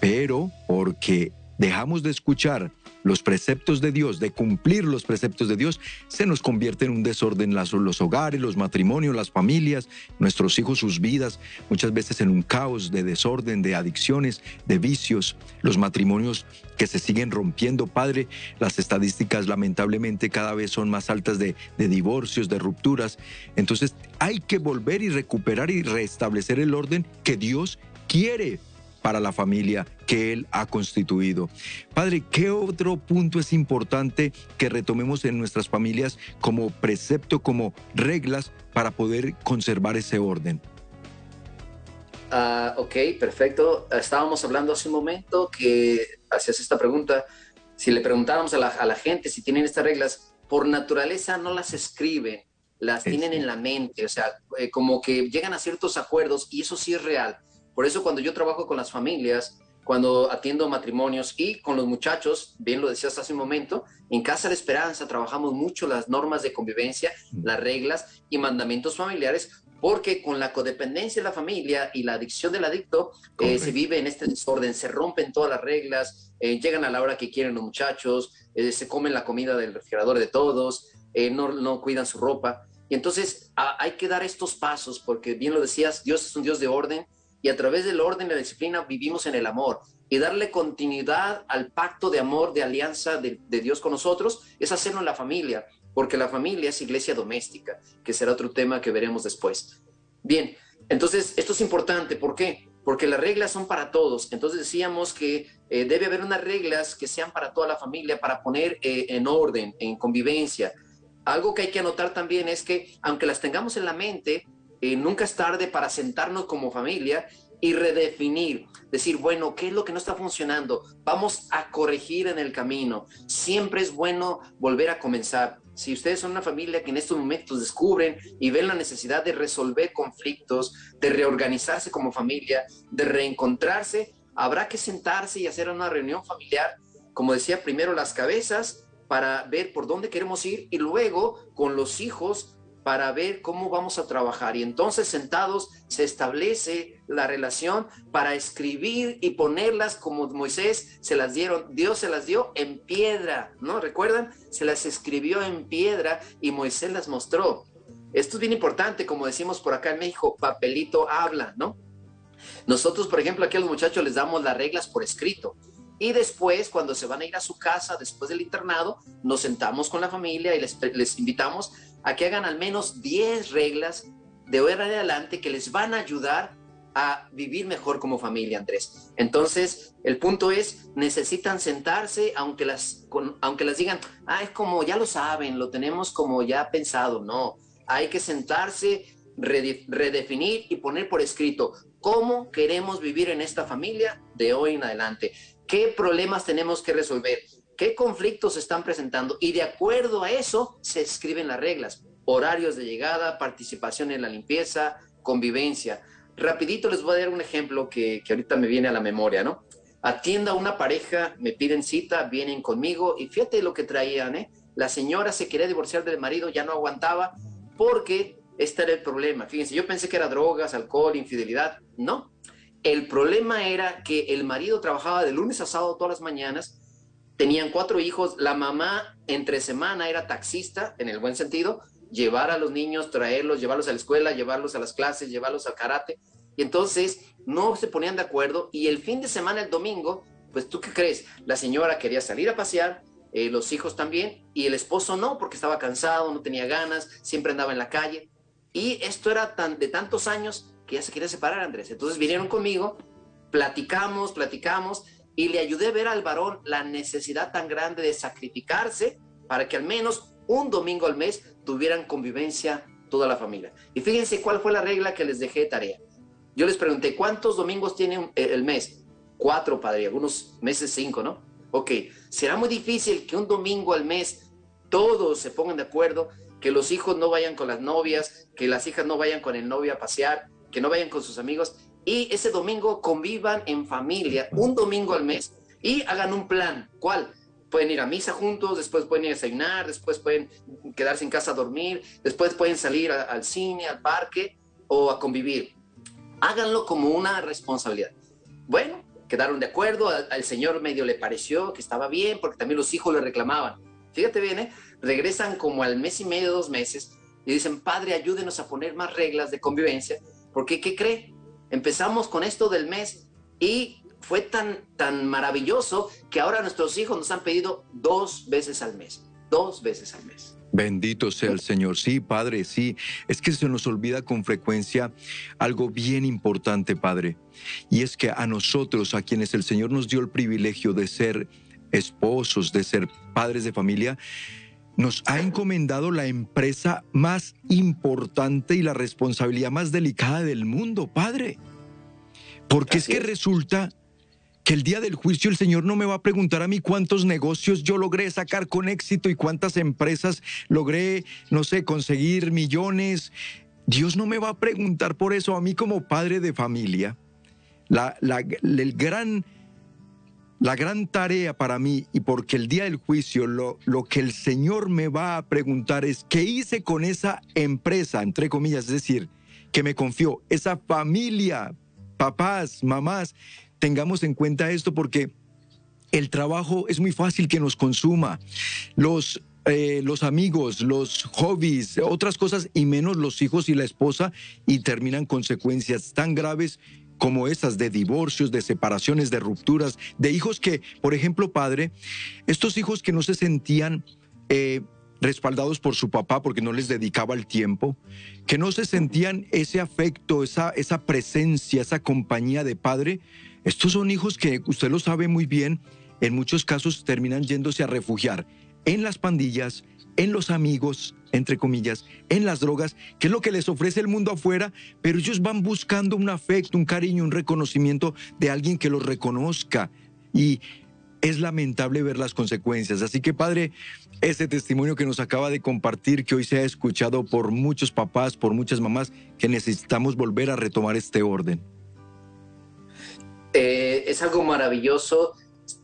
Speaker 2: Pero porque dejamos de escuchar los preceptos de Dios, de cumplir los preceptos de Dios, se nos convierte en un desorden los hogares, los matrimonios, las familias, nuestros hijos, sus vidas, muchas veces en un caos de desorden, de adicciones, de vicios, los matrimonios que se siguen rompiendo. Padre, las estadísticas lamentablemente cada vez son más altas de, de divorcios, de rupturas. Entonces hay que volver y recuperar y restablecer el orden que Dios quiere para la familia que Él ha constituido. Padre, ¿qué otro punto es importante que retomemos en nuestras familias como precepto, como reglas para poder conservar ese orden?
Speaker 3: Ah, ok, perfecto. Estábamos hablando hace un momento que hacías esta pregunta. Si le preguntáramos a la, gente si tienen estas reglas, por naturaleza no las escriben, las tienen en la mente, o sea, eh, como que llegan a ciertos acuerdos y eso sí es real por eso cuando yo trabajo con las familias, cuando atiendo matrimonios y con los muchachos, bien lo decías hace un momento, en Casa de Esperanza trabajamos mucho las normas de convivencia, las reglas y mandamientos familiares, porque con la codependencia de la familia y la adicción del adicto eh, se vive en este desorden, se rompen todas las reglas, eh, llegan a la hora que quieren los muchachos, eh, se comen la comida del refrigerador de todos, no, no, cuidan su ropa. Y entonces hay que dar estos pasos, porque bien lo decías, Dios es un Dios de orden, y a través del orden y la disciplina vivimos en el amor. Y darle continuidad al pacto de amor, de alianza de, Dios con nosotros, es hacerlo en la familia, porque la familia es iglesia doméstica, que será otro tema que veremos después. Bien, entonces esto es importante, ¿por qué? porque las reglas son para todos. Entonces decíamos que eh, debe haber unas reglas que sean para toda la familia, para poner eh, en orden, en convivencia. Algo que hay que anotar también es que, aunque las tengamos en la mente, eh, nunca es tarde para sentarnos como familia y redefinir, decir, bueno, ¿qué es lo que no está funcionando? Vamos a corregir en el camino. Siempre es bueno volver a comenzar. Si ustedes son una familia que en estos momentos descubren y ven la necesidad de resolver conflictos, de reorganizarse como familia, de reencontrarse, habrá que sentarse y hacer una reunión familiar, como decía, primero las cabezas para ver por dónde queremos ir y luego con los hijos para ver cómo vamos a trabajar. Y entonces sentados se establece la relación para escribir y ponerlas como Moisés se las dieron, Dios se las dio en piedra, ¿no? ¿Recuerdan? Se las escribió en piedra y Moisés las mostró. Esto es bien importante, como decimos por acá en México, papelito habla, ¿no? Nosotros, por ejemplo, aquí a los muchachos les damos las reglas por escrito. Y después, cuando se van a ir a su casa, después del internado, nos sentamos con la familia y les, les invitamos a que hagan al menos 10 reglas de hoy en adelante que les van a ayudar a vivir mejor como familia, Andrés. Entonces, el punto es, necesitan sentarse, aunque las, aunque las digan, ah, es como ya lo saben, lo tenemos como ya pensado. No, hay que sentarse, redefinir y poner por escrito cómo queremos vivir en esta familia de hoy en adelante, qué problemas tenemos que resolver, qué conflictos se están presentando y de acuerdo a eso se escriben las reglas, horarios de llegada, participación en la limpieza, convivencia. Rapidito les voy a dar un ejemplo que, que ahorita me viene a la memoria, ¿no? Atienda a una pareja, me piden cita, vienen conmigo y fíjate lo que traían, ¿eh? La señora se quería divorciar del marido, ya no aguantaba porque este era el problema. Fíjense, yo pensé que era drogas, alcohol, infidelidad. No. El problema era que el marido trabajaba de lunes a sábado todas las mañanas, tenían cuatro hijos, la mamá entre semana era taxista, en el buen sentido, llevar a los niños, traerlos, llevarlos a la escuela, llevarlos a las clases, llevarlos al karate. Y entonces no se ponían de acuerdo y el fin de semana, el domingo, pues tú qué crees, la señora quería salir a pasear, eh, los hijos también, y el esposo no, porque estaba cansado, no tenía ganas, siempre andaba en la calle. Y esto era tan, de tantos años que ya se quería separar, Andrés. Entonces vinieron conmigo, platicamos, platicamos, y le ayudé a ver al varón la necesidad tan grande de sacrificarse para que al menos un domingo al mes tuvieran convivencia toda la familia. Y fíjense cuál fue la regla que les dejé de tarea. Yo les pregunté, ¿cuántos domingos tiene el mes? Cuatro, padre, algunos meses cinco, ¿no? Ok, será muy difícil que un domingo al mes todos se pongan de acuerdo que los hijos no vayan con las novias, que las hijas no vayan con el novio a pasear, que no vayan con sus amigos y ese domingo convivan en familia, un domingo al mes y hagan un plan. ¿Cuál? Pueden ir a misa juntos, después pueden ir a desayunar, después pueden quedarse en casa a dormir, después pueden salir al cine, al parque o a convivir. Háganlo como una responsabilidad. Bueno, quedaron de acuerdo, al, al señor medio le pareció que estaba bien porque también los hijos le reclamaban. Fíjate bien, ¿eh? regresan como al mes y medio, dos meses, y dicen, padre, ayúdenos a poner más reglas de convivencia, porque ¿qué cree? Empezamos con esto del mes y fue tan, tan maravilloso que ahora nuestros hijos nos han pedido dos veces al mes, dos veces al mes.
Speaker 2: Bendito sea el Señor. Sí, Padre, sí. Es que se nos olvida con frecuencia algo bien importante, Padre. Y es que a nosotros, a quienes el Señor nos dio el privilegio de ser esposos, de ser padres de familia, nos ha encomendado la empresa más importante y la responsabilidad más delicada del mundo, Padre. Porque es que resulta que el día del juicio el Señor no me va a preguntar a mí cuántos negocios yo logré sacar con éxito y cuántas empresas logré, no sé, conseguir millones. Dios no me va a preguntar por eso a mí como padre de familia. La, el gran la gran tarea para mí y porque el día del juicio lo, lo que el Señor me va a preguntar es qué hice con esa empresa, entre comillas, es decir, que me confió, esa familia, papás, mamás, tengamos en cuenta esto porque el trabajo es muy fácil que nos consuma. Los eh, los amigos, los hobbies, otras cosas y menos los hijos y la esposa y terminan consecuencias tan graves como esas de divorcios, de separaciones, de rupturas, de hijos que, por ejemplo, padre, estos hijos que no se sentían eh, respaldados por su papá porque no les dedicaba el tiempo, que no se sentían ese afecto, esa, esa presencia, esa compañía de padre. Estos son hijos que usted lo sabe muy bien, en muchos casos terminan yéndose a refugiar en las pandillas, en los amigos, entre comillas, en las drogas, que es lo que les ofrece el mundo afuera, pero ellos van buscando un afecto, un cariño, un reconocimiento de alguien que los reconozca. Y es lamentable ver las consecuencias. Así que, padre, ese testimonio que nos acaba de compartir, que hoy se ha escuchado por muchos papás, por muchas mamás, que necesitamos volver a retomar este orden.
Speaker 3: Eh, es algo maravilloso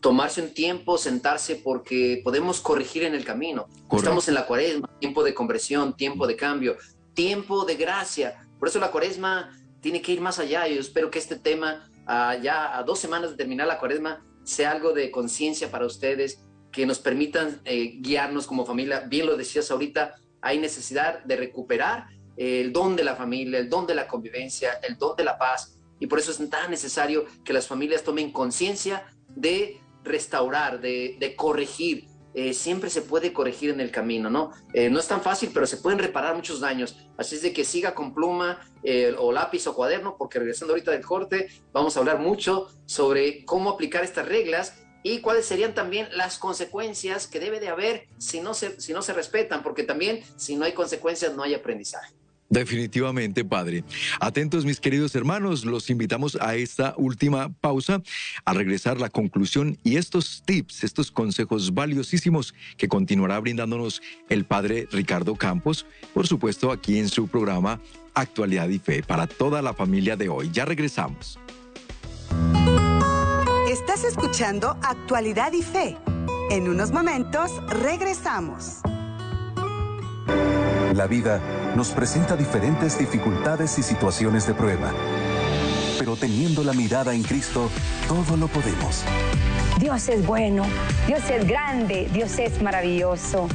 Speaker 3: tomarse un tiempo, sentarse, porque podemos corregir en el camino. Estamos en la cuaresma, tiempo de conversión, tiempo de cambio, tiempo de gracia. Por eso la cuaresma tiene que ir más allá. Yo espero que este tema, ah, ya a dos semanas de terminar la cuaresma, sea algo de conciencia para ustedes, que nos permitan eh, guiarnos como familia. Bien lo decías ahorita, hay necesidad de recuperar el don de la familia, el don de la convivencia, el don de la paz. Y por eso es tan necesario que las familias tomen conciencia de restaurar, de, corregir. Eh, siempre se puede corregir en el camino, ¿no? Eh, no es tan fácil, pero se pueden reparar muchos daños. Así es de que siga con pluma eh, o lápiz o cuaderno, porque regresando ahorita del corte, vamos a hablar mucho sobre cómo aplicar estas reglas y cuáles serían también las consecuencias que debe de haber si no se, si no se respetan, porque también si no hay consecuencias no hay aprendizaje.
Speaker 2: Definitivamente, Padre. Atentos, mis queridos hermanos, los invitamos a esta última pausa, a regresar la conclusión y estos tips, estos consejos valiosísimos que continuará brindándonos el Padre Ricardo Campos, por supuesto, aquí en su programa Actualidad y Fe para toda la familia de hoy. Ya regresamos.
Speaker 1: Estás escuchando Actualidad y Fe. En unos momentos regresamos.
Speaker 4: La vida nos presenta diferentes dificultades y situaciones de prueba. Pero teniendo la mirada en Cristo, todo lo podemos.
Speaker 10: Dios es bueno, Dios es grande, Dios es maravilloso.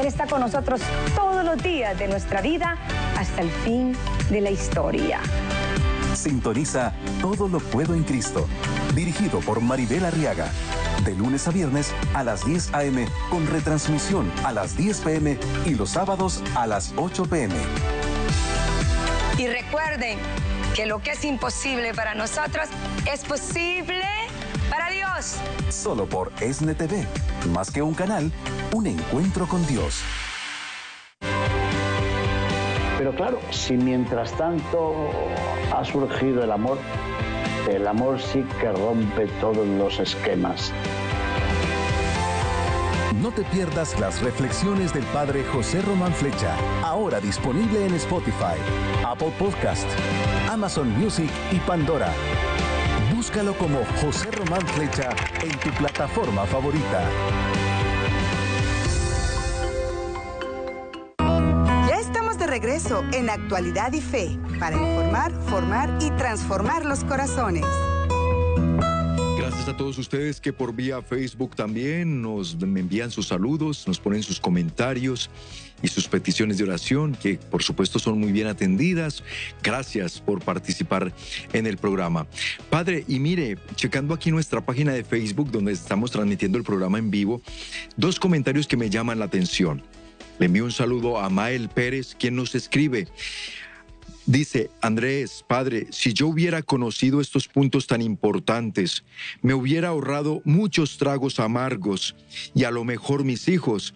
Speaker 10: Él está con nosotros todos los días de nuestra vida hasta el fin de la historia.
Speaker 4: Sintoniza Todo lo puedo en Cristo, dirigido por Maribel Arriaga de lunes a viernes a las 10 a.m. con retransmisión a las 10 p.m. y los sábados a las 8 p.m.
Speaker 10: Y recuerden que lo que es imposible para nosotros es posible para Dios.
Speaker 4: Solo por ESNE TV, más que un canal, un encuentro con Dios.
Speaker 11: Pero claro, si mientras tanto ha surgido el amor, el amor sí que rompe todos los esquemas.
Speaker 4: No te pierdas las reflexiones del Padre José Román Flecha, ahora disponible en Spotify, Apple Podcast, Amazon Music y Pandora. Búscalo como José Román Flecha en tu plataforma favorita.
Speaker 1: Regreso en Actualidad y Fe para informar, formar y transformar los corazones.
Speaker 2: Gracias a todos ustedes que por vía Facebook también nos envían sus saludos, nos ponen sus comentarios y sus peticiones de oración, que por supuesto son muy bien atendidas. Gracias por participar en el programa. Padre, y mire, checando aquí nuestra página de Facebook donde estamos transmitiendo el programa en vivo, dos comentarios que me llaman la atención. Le envío un saludo a Mael Pérez, quien nos escribe. Dice Andrés, padre, si yo hubiera conocido estos puntos tan importantes, me hubiera ahorrado muchos tragos amargos y a lo mejor mis hijos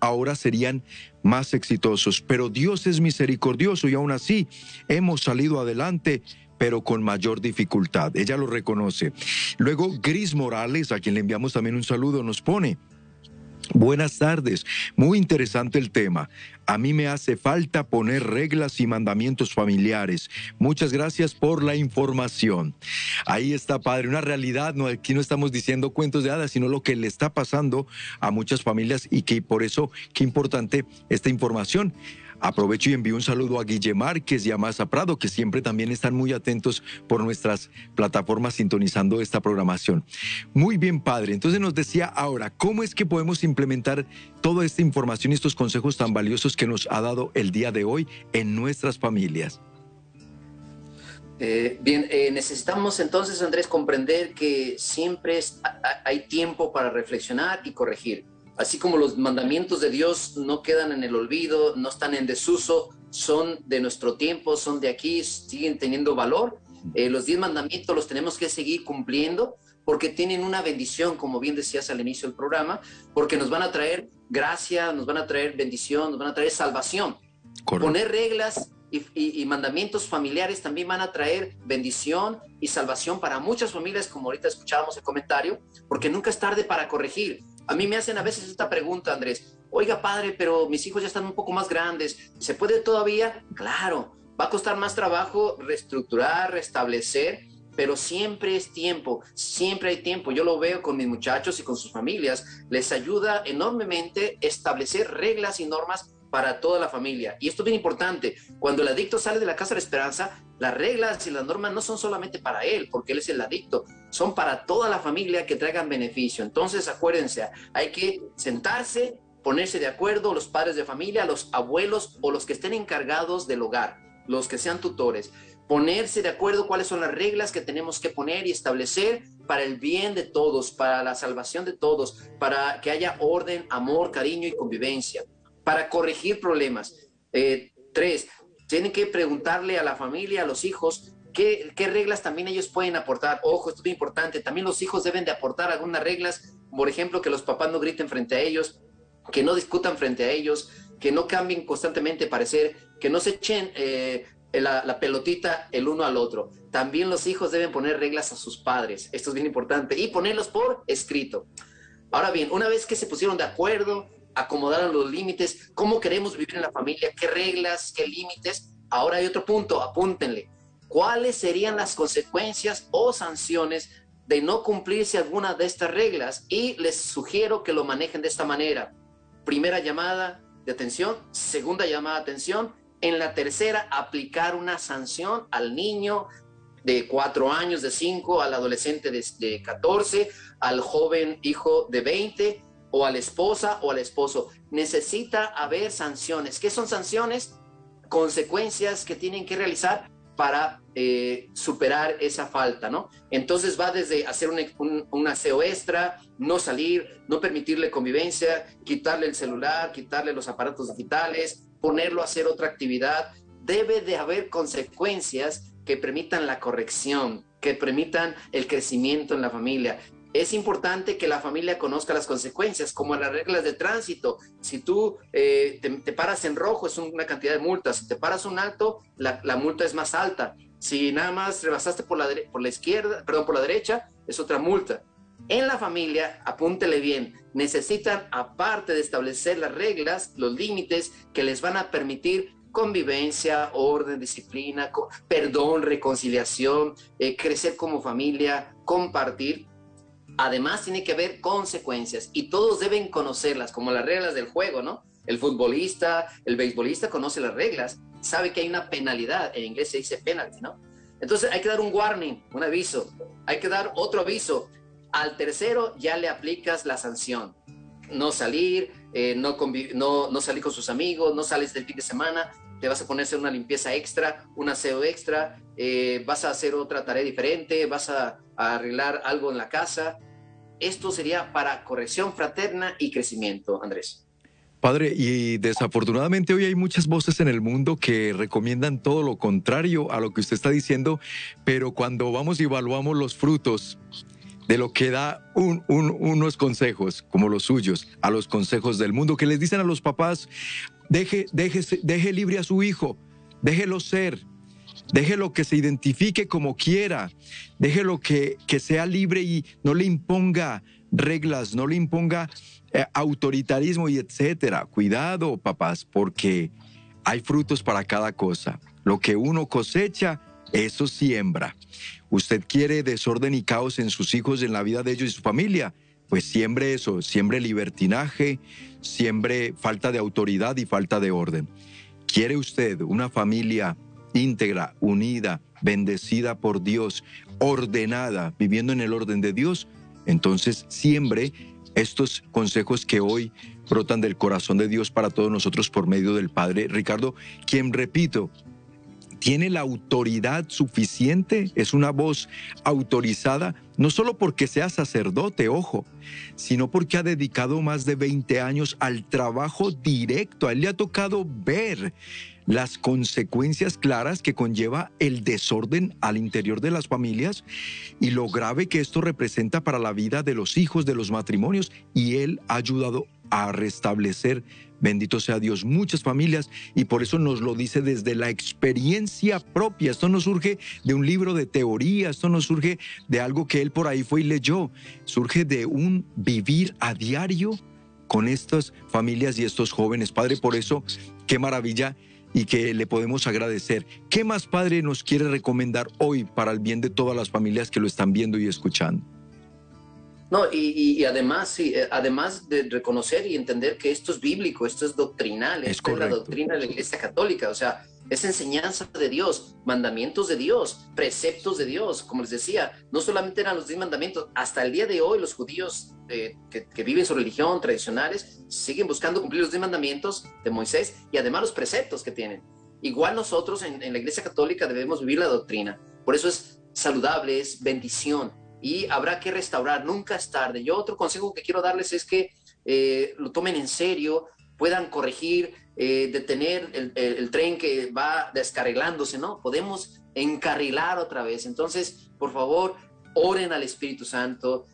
Speaker 2: ahora serían más exitosos. Pero Dios es misericordioso y aún así hemos salido adelante pero con mayor dificultad. Ella lo reconoce. Luego, Gris Morales, a quien le enviamos también un saludo, nos pone, Buenas tardes, muy interesante el tema. A mí me hace falta poner reglas y mandamientos familiares. Muchas gracias por la información. Ahí está, padre, una realidad. No, aquí no estamos diciendo cuentos de hadas, sino lo que le está pasando a muchas familias y que por eso, qué importante esta información. Aprovecho y envío un saludo a Guille Márquez y a Maza Prado, que siempre también están muy atentos por nuestras plataformas sintonizando esta programación. Muy bien, padre. Entonces nos decía ahora, ¿cómo es que podemos implementar toda esta información y estos consejos tan valiosos que nos ha dado el día de hoy en nuestras familias?
Speaker 3: Eh, bien, eh, necesitamos entonces, Andrés, comprender que siempre hay tiempo para reflexionar y corregir. Así como los mandamientos de Dios no quedan en el olvido, no están en desuso, son de nuestro tiempo, son de aquí, siguen teniendo valor. Eh, los diez mandamientos los tenemos que seguir cumpliendo porque tienen una bendición, como bien decías al inicio del programa, porque nos van a traer gracia, nos van a traer bendición, nos van a traer salvación. Poner reglas y, mandamientos familiares también van a traer bendición y salvación para muchas familias, como ahorita escuchábamos el comentario, porque nunca es tarde para corregir. A mí me hacen a veces esta pregunta, Andrés, oiga padre, pero mis hijos ya están un poco más grandes, ¿se puede todavía? Claro, va a costar más trabajo reestructurar, restablecer, pero siempre es tiempo, siempre hay tiempo. Yo lo veo con mis muchachos y con sus familias, les ayuda enormemente establecer reglas y normas para toda la familia. Y esto es bien importante. Cuando el adicto sale de la casa de esperanza, las reglas y las normas no son solamente para él, porque él es el adicto, son para toda la familia que traigan beneficio. Entonces, acuérdense, hay que sentarse, ponerse de acuerdo, los padres de familia, los abuelos o los que estén encargados del hogar, los que sean tutores, ponerse de acuerdo cuáles son las reglas que tenemos que poner y establecer para el bien de todos, para la salvación de todos, para que haya orden, amor, cariño y convivencia para corregir problemas. Eh, tres, tienen que preguntarle a la familia, a los hijos, qué, reglas también ellos pueden aportar. Ojo, esto es muy importante. También los hijos deben de aportar algunas reglas, por ejemplo, que los papás no griten frente a ellos, que no discutan frente a ellos, que no cambien constantemente parecer, que no se echen eh, la, la, pelotita el uno al otro. También los hijos deben poner reglas a sus padres. Esto es bien importante. Y ponerlos por escrito. Ahora bien, una vez que se pusieron de acuerdo, acomodaron los límites, cómo queremos vivir en la familia, qué reglas, qué límites. Ahora hay otro punto, apúntenle. ¿Cuáles serían las consecuencias o sanciones de no cumplirse alguna de estas reglas? Y les sugiero que lo manejen de esta manera. Primera llamada de atención, segunda llamada de atención. En la tercera, aplicar una sanción al niño de cuatro años, de cinco, al adolescente de, de 14, al joven hijo de 20 o a la esposa o al esposo. Necesita haber sanciones. ¿Qué son sanciones? Consecuencias que tienen que realizar para eh, superar esa falta, ¿no? Entonces va desde hacer un, un, aseo extra, no salir, no permitirle convivencia, quitarle el celular, quitarle los aparatos digitales, ponerlo a hacer otra actividad. Debe de haber consecuencias que permitan la corrección, que permitan el crecimiento en la familia es importante que la familia conozca las consecuencias, como las reglas de tránsito. Si tú eh, te, paras en rojo es una cantidad de multas, si te paras un alto, la, multa es más alta. Si nada más rebasaste por la, por la izquierda, perdón, por la derecha, es otra multa. En la familia, apúntele bien, necesitan, aparte de establecer las reglas, los límites que les van a permitir convivencia, orden, disciplina, perdón, reconciliación, eh, crecer como familia, compartir, Además, tiene que haber consecuencias y todos deben conocerlas, como las reglas del juego, ¿no? El futbolista, el beisbolista conoce las reglas, sabe que hay una penalidad, en inglés se dice penalty, ¿no? Entonces hay que dar un warning, un aviso, hay que dar otro aviso. Al tercero ya le aplicas la sanción. No salir, eh, no, no, salir con sus amigos, no sales del fin de semana, te vas a ponerse una limpieza extra, un aseo extra, eh, vas a hacer otra tarea diferente, vas a, arreglar algo en la casa, esto sería para corrección fraterna y crecimiento, Andrés.
Speaker 2: Padre, y desafortunadamente hoy hay muchas voces en el mundo que recomiendan todo lo contrario a lo que usted está diciendo, pero cuando vamos y evaluamos los frutos de lo que da unos consejos como los suyos, a los consejos del mundo, que les dicen a los papás, deje, deje, deje libre a su hijo, déjelo ser, Déjelo que se identifique como quiera. Déjelo que, que sea libre y no le imponga reglas, no le imponga eh, autoritarismo y etcétera. Cuidado, papás, porque hay frutos para cada cosa. Lo que uno cosecha, eso siembra. Usted quiere desorden y caos en sus hijos, en la vida de ellos y su familia. Pues siembre eso, siembre libertinaje, siembre falta de autoridad y falta de orden. ¿Quiere usted una familia íntegra, unida, bendecida por Dios, ordenada, viviendo en el orden de Dios, entonces siempre estos consejos que hoy brotan del corazón de Dios para todos nosotros por medio del Padre Ricardo, quien repito, tiene la autoridad suficiente, es una voz autorizada, no solo porque sea sacerdote, ojo, sino porque ha dedicado más de 20 años al trabajo directo. A él le ha tocado ver las consecuencias claras que conlleva el desorden al interior de las familias y lo grave que esto representa para la vida de los hijos, de los matrimonios, y él ha ayudado a restablecer, bendito sea Dios, muchas familias y por eso nos lo dice desde la experiencia propia. Esto no surge de un libro de teoría, esto no surge de algo que él por ahí fue y leyó, surge de un vivir a diario con estas familias y estos jóvenes. Padre, por eso, qué maravilla y que le podemos agradecer. ¿Qué más, Padre, nos quiere recomendar hoy para el bien de todas las familias que lo están viendo y escuchando?
Speaker 3: No, y, además, sí, eh, además de reconocer y entender que esto es bíblico, esto es doctrinal, es la doctrina de la Iglesia Católica, o sea, es enseñanza de Dios, mandamientos de Dios, preceptos de Dios, como les decía, no solamente eran los diez mandamientos, hasta el día de hoy los judíos eh, que, viven su religión tradicionales siguen buscando cumplir los diez mandamientos de Moisés y además los preceptos que tienen. Igual nosotros en, en la Iglesia Católica debemos vivir la doctrina, por eso es saludable, es bendición y habrá que restaurar, nunca es tarde. Yo otro consejo que quiero darles es que eh, lo tomen en serio, puedan corregir, eh, detener el, tren que va descarrilándose, ¿no? Podemos encarrilar otra vez. Entonces, por favor, oren al Espíritu Santo,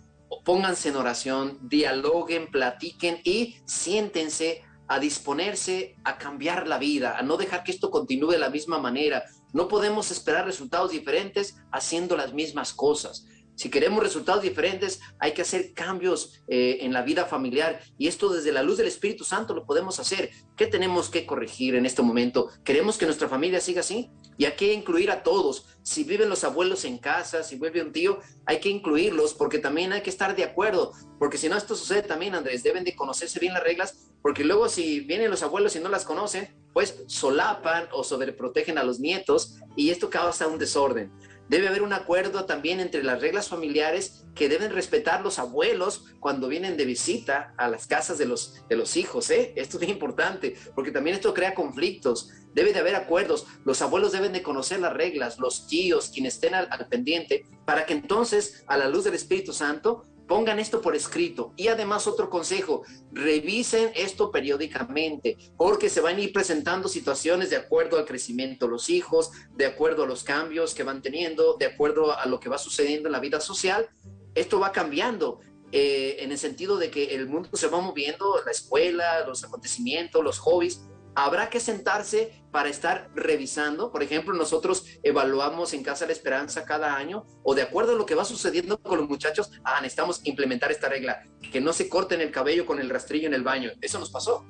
Speaker 3: pónganse en oración, dialoguen, platiquen y siéntense a disponerse a cambiar la vida, a no dejar que esto continúe de la misma manera. No podemos esperar resultados diferentes haciendo las mismas cosas. Si queremos resultados diferentes, hay que hacer cambios eh, en la vida familiar y esto desde la luz del Espíritu Santo lo podemos hacer. ¿Qué tenemos que corregir en este momento? ¿Queremos que nuestra familia siga así? Y hay que incluir a todos. Si viven los abuelos en casa, si vive un tío, hay que incluirlos porque también hay que estar de acuerdo. Porque si no, esto sucede también, Andrés, deben de conocerse bien las reglas porque luego si vienen los abuelos y no las conocen, pues solapan o sobreprotegen a los nietos y esto causa un desorden. Debe haber un acuerdo también entre las reglas familiares que deben respetar los abuelos cuando vienen de visita a las casas de los, de los hijos. ¿eh? Esto es importante porque también esto crea conflictos. Debe de haber acuerdos. Los abuelos deben de conocer las reglas, los tíos, quienes estén al pendiente, para que entonces, a la luz del Espíritu Santo, Pongan esto por escrito. Y además otro consejo, revisen esto periódicamente, porque se van a ir presentando situaciones de acuerdo al crecimiento de los hijos, de acuerdo a los cambios que van teniendo, de acuerdo a lo que va sucediendo en la vida social. Esto va cambiando. Eh, en el sentido de que el mundo se va moviendo, la escuela, los acontecimientos, los hobbies, habrá que sentarse para estar revisando. Por ejemplo, nosotros evaluamos en Casa la Esperanza cada año o de acuerdo a lo que va sucediendo con los muchachos, ah, necesitamos implementar esta regla, que no se corten el cabello con el rastrillo en el baño. Eso nos pasó.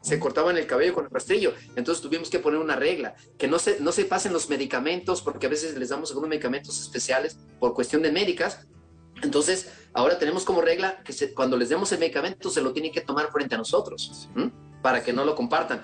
Speaker 3: Se cortaban el cabello con el rastrillo. Entonces tuvimos que poner una regla, que no se, no se pasen los medicamentos, porque a veces les damos algunos medicamentos especiales por cuestión de médicas. Entonces, ahora tenemos como regla que cuando les demos el medicamento se lo tienen que tomar frente a nosotros para que no lo compartan.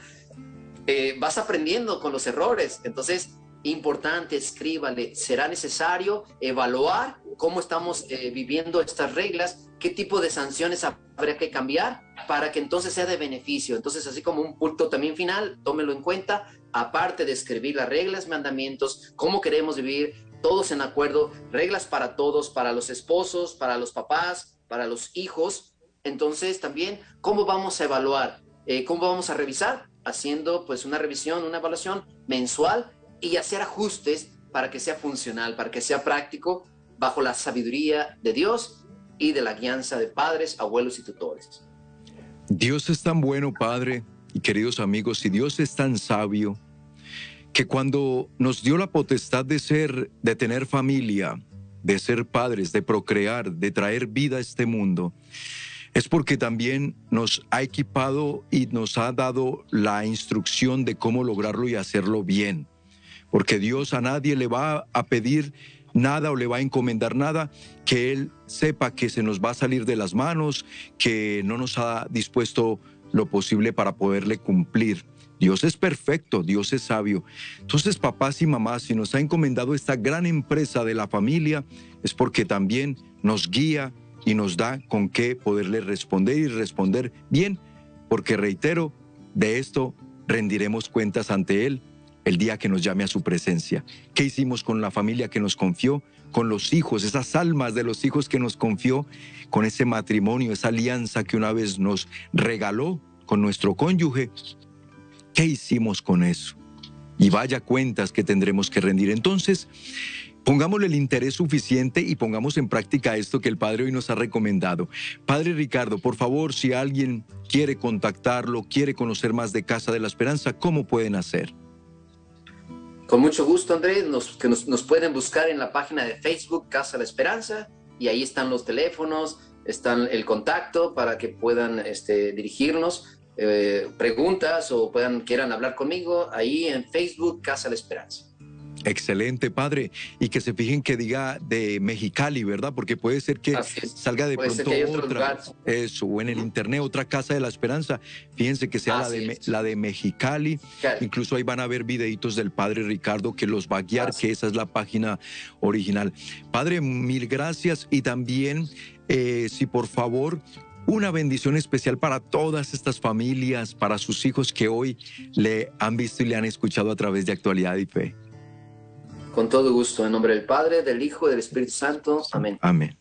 Speaker 3: Eh, vas aprendiendo con los errores, entonces importante, escríbale, será necesario evaluar cómo estamos eh, viviendo estas reglas, qué tipo de sanciones habría que cambiar para que entonces sea de beneficio. Entonces, así como un punto también final, tómelo en cuenta, aparte de escribir las reglas, mandamientos, cómo queremos vivir, todos en acuerdo, reglas para todos, para los esposos, para los papás, para los hijos. Entonces, también, ¿cómo vamos a evaluar? Eh, ¿Cómo vamos a revisar? Haciendo pues una revisión, una evaluación mensual y hacer ajustes para que sea funcional, para que sea práctico, bajo la sabiduría de Dios y de la guianza de padres, abuelos y tutores.
Speaker 2: Dios es tan bueno, Padre, y queridos amigos, y Dios es tan sabio, que cuando nos dio la potestad de ser, de tener familia, de ser padres, de procrear, de traer vida a este mundo, es porque también nos ha equipado y nos ha dado la instrucción de cómo lograrlo y hacerlo bien. Porque Dios a nadie le va a pedir nada o le va a encomendar nada que Él sepa que se nos va a salir de las manos, que no nos ha dispuesto lo posible para poderle cumplir. Dios es perfecto, Dios es sabio. Entonces, papás y mamás, si nos ha encomendado esta gran empresa de la familia, es porque también nos guía, y nos da con qué poderle responder y responder bien, porque reitero, de esto rendiremos cuentas ante Él el día que nos llame a su presencia. ¿Qué hicimos con la familia que nos confió? Con los hijos, esas almas de los hijos que nos confió, con ese matrimonio, esa alianza que una vez nos regaló con nuestro cónyuge. ¿Qué hicimos con eso? Y vaya cuentas que tendremos que rendir. Entonces, Pongámosle el interés suficiente y pongamos en práctica esto que el Padre hoy nos ha recomendado. Padre Ricardo, por favor, si alguien quiere contactarlo, quiere conocer más de Casa de la Esperanza, ¿cómo pueden hacer?
Speaker 3: Con mucho gusto, Andrés, nos, que nos, pueden buscar en la página de Facebook Casa de la Esperanza y ahí están los teléfonos, están el contacto para que puedan este, dirigirnos eh, preguntas o puedan quieran hablar conmigo ahí en Facebook Casa de la Esperanza.
Speaker 2: Excelente, padre. Y que se fijen que diga de Mexicali, ¿verdad? Porque puede ser que salga de pronto otra, eso, o en el internet, otra Casa de la Esperanza. Fíjense que sea la de, la de Mexicali. Incluso ahí van a ver videitos del padre Ricardo que los va a guiar, que esa es la página original. Padre, mil gracias. Y también, eh, si por favor una bendición especial para todas estas familias, para sus hijos que hoy le han visto y le han escuchado a través de Actualidad y Fe.
Speaker 3: Con todo gusto, en nombre del Padre, del Hijo y del Espíritu Santo. Amén.
Speaker 2: Amén.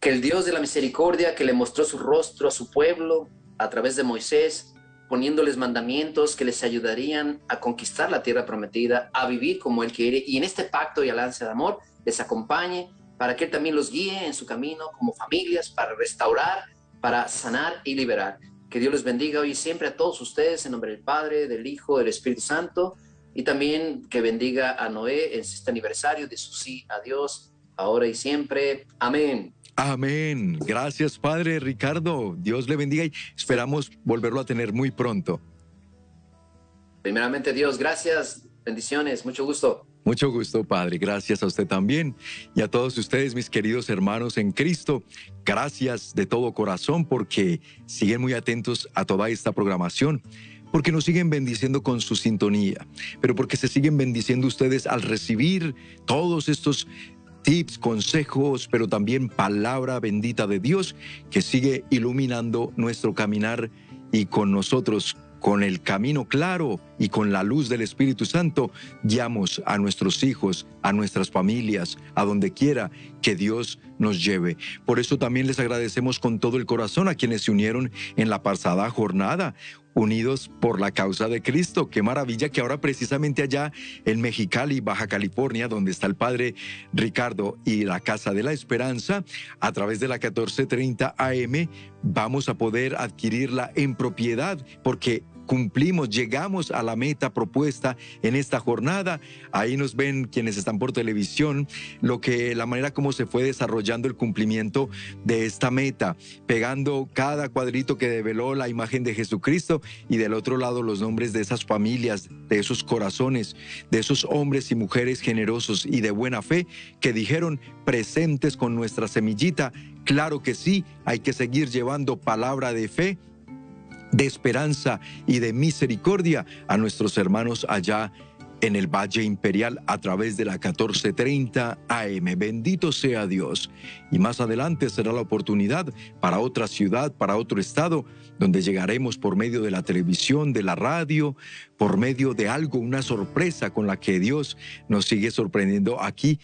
Speaker 3: Que el Dios de la misericordia que le mostró su rostro a su pueblo a través de Moisés, poniéndoles mandamientos que les ayudarían a conquistar la tierra prometida, a vivir como Él quiere, y en este pacto y alianza de amor les acompañe para que Él también los guíe en su camino como familias, para restaurar, para sanar y liberar. Que Dios les bendiga hoy y siempre a todos ustedes en nombre del Padre, del Hijo, del Espíritu Santo y también que bendiga a Noé en este aniversario de su sí a Dios, ahora y siempre. Amén.
Speaker 2: Amén. Gracias, Padre Ricardo. Dios le bendiga y esperamos volverlo a tener muy pronto.
Speaker 3: Primeramente, Dios, gracias. Bendiciones. Mucho gusto.
Speaker 2: Mucho gusto, Padre. Gracias a usted también y a todos ustedes, mis queridos hermanos en Cristo. Gracias de todo corazón porque siguen muy atentos a toda esta programación porque nos siguen bendiciendo con su sintonía, pero porque se siguen bendiciendo ustedes al recibir todos estos tips, consejos, pero también palabra bendita de Dios que sigue iluminando nuestro caminar y con nosotros con el camino claro y con la luz del Espíritu Santo, guiamos a nuestros hijos, a nuestras familias, a donde quiera que Dios nos lleve. Por eso también les agradecemos con todo el corazón a quienes se unieron en la pasada jornada unidos por la causa de Cristo. Qué maravilla que ahora precisamente allá en Mexicali, Baja California, donde está el padre Ricardo y la Casa de la Esperanza, a través de la 1430 AM, vamos a poder adquirirla en propiedad porque cumplimos, llegamos a la meta propuesta en esta jornada. Ahí nos ven quienes están por televisión, lo que la manera como se fue desarrollando el cumplimiento de esta meta, pegando cada cuadrito que develó la imagen de Jesucristo y del otro lado los nombres de esas familias, de esos corazones, de esos hombres y mujeres generosos y de buena fe que dijeron presentes con nuestra semillita. Claro que sí, hay que seguir llevando palabra de fe de esperanza y de misericordia a nuestros hermanos allá en el Valle Imperial a través de la 1430 AM. Bendito sea Dios. Y más adelante será la oportunidad para otra ciudad, para otro estado, donde llegaremos por medio de la televisión, de la radio, por medio de algo, una sorpresa con la que Dios nos sigue sorprendiendo aquí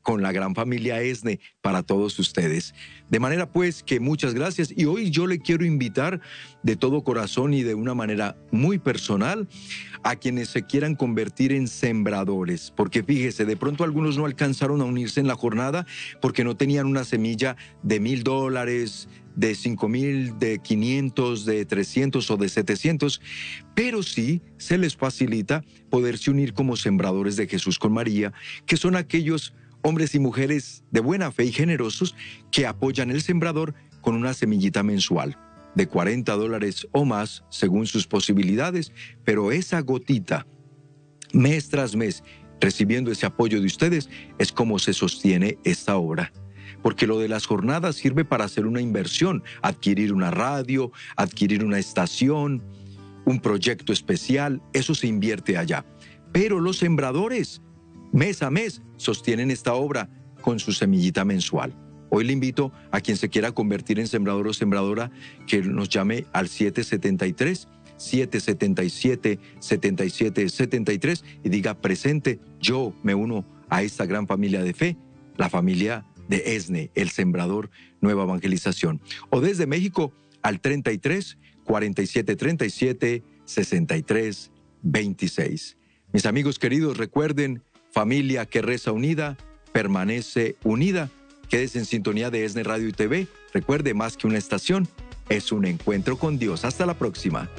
Speaker 2: con la gran familia ESNE para todos ustedes. De manera pues que muchas gracias y hoy yo le quiero invitar de todo corazón y de una manera muy personal a quienes se quieran convertir en sembradores, porque fíjese, de pronto algunos no alcanzaron a unirse en la jornada porque no tenían una semilla de mil dólares, de cinco mil, de 500, de 300 o de 700, pero sí se les facilita poderse unir como sembradores de Jesús con María, que son aquellos hombres y mujeres de buena fe y generosos que apoyan el sembrador con una semillita mensual de 40 dólares o más según sus posibilidades, pero esa gotita, mes tras mes, recibiendo ese apoyo de ustedes, es como se sostiene esta obra porque lo de las jornadas sirve para hacer una inversión, adquirir una radio, adquirir una estación, un proyecto especial, eso se invierte allá. Pero los sembradores, mes a mes, sostienen esta obra con su semillita mensual. Hoy le invito a quien se quiera convertir en sembrador o sembradora que nos llame al 773 777-7773 y diga presente, yo me uno a esta gran familia de fe, la familia de ESNE, el Sembrador Nueva Evangelización. O desde México al 33 47 37 63 26. Mis amigos queridos, recuerden, familia que reza unida, permanece unida. Quédese en sintonía de ESNE Radio y TV. Recuerde, más que una estación, es un encuentro con Dios. Hasta la próxima.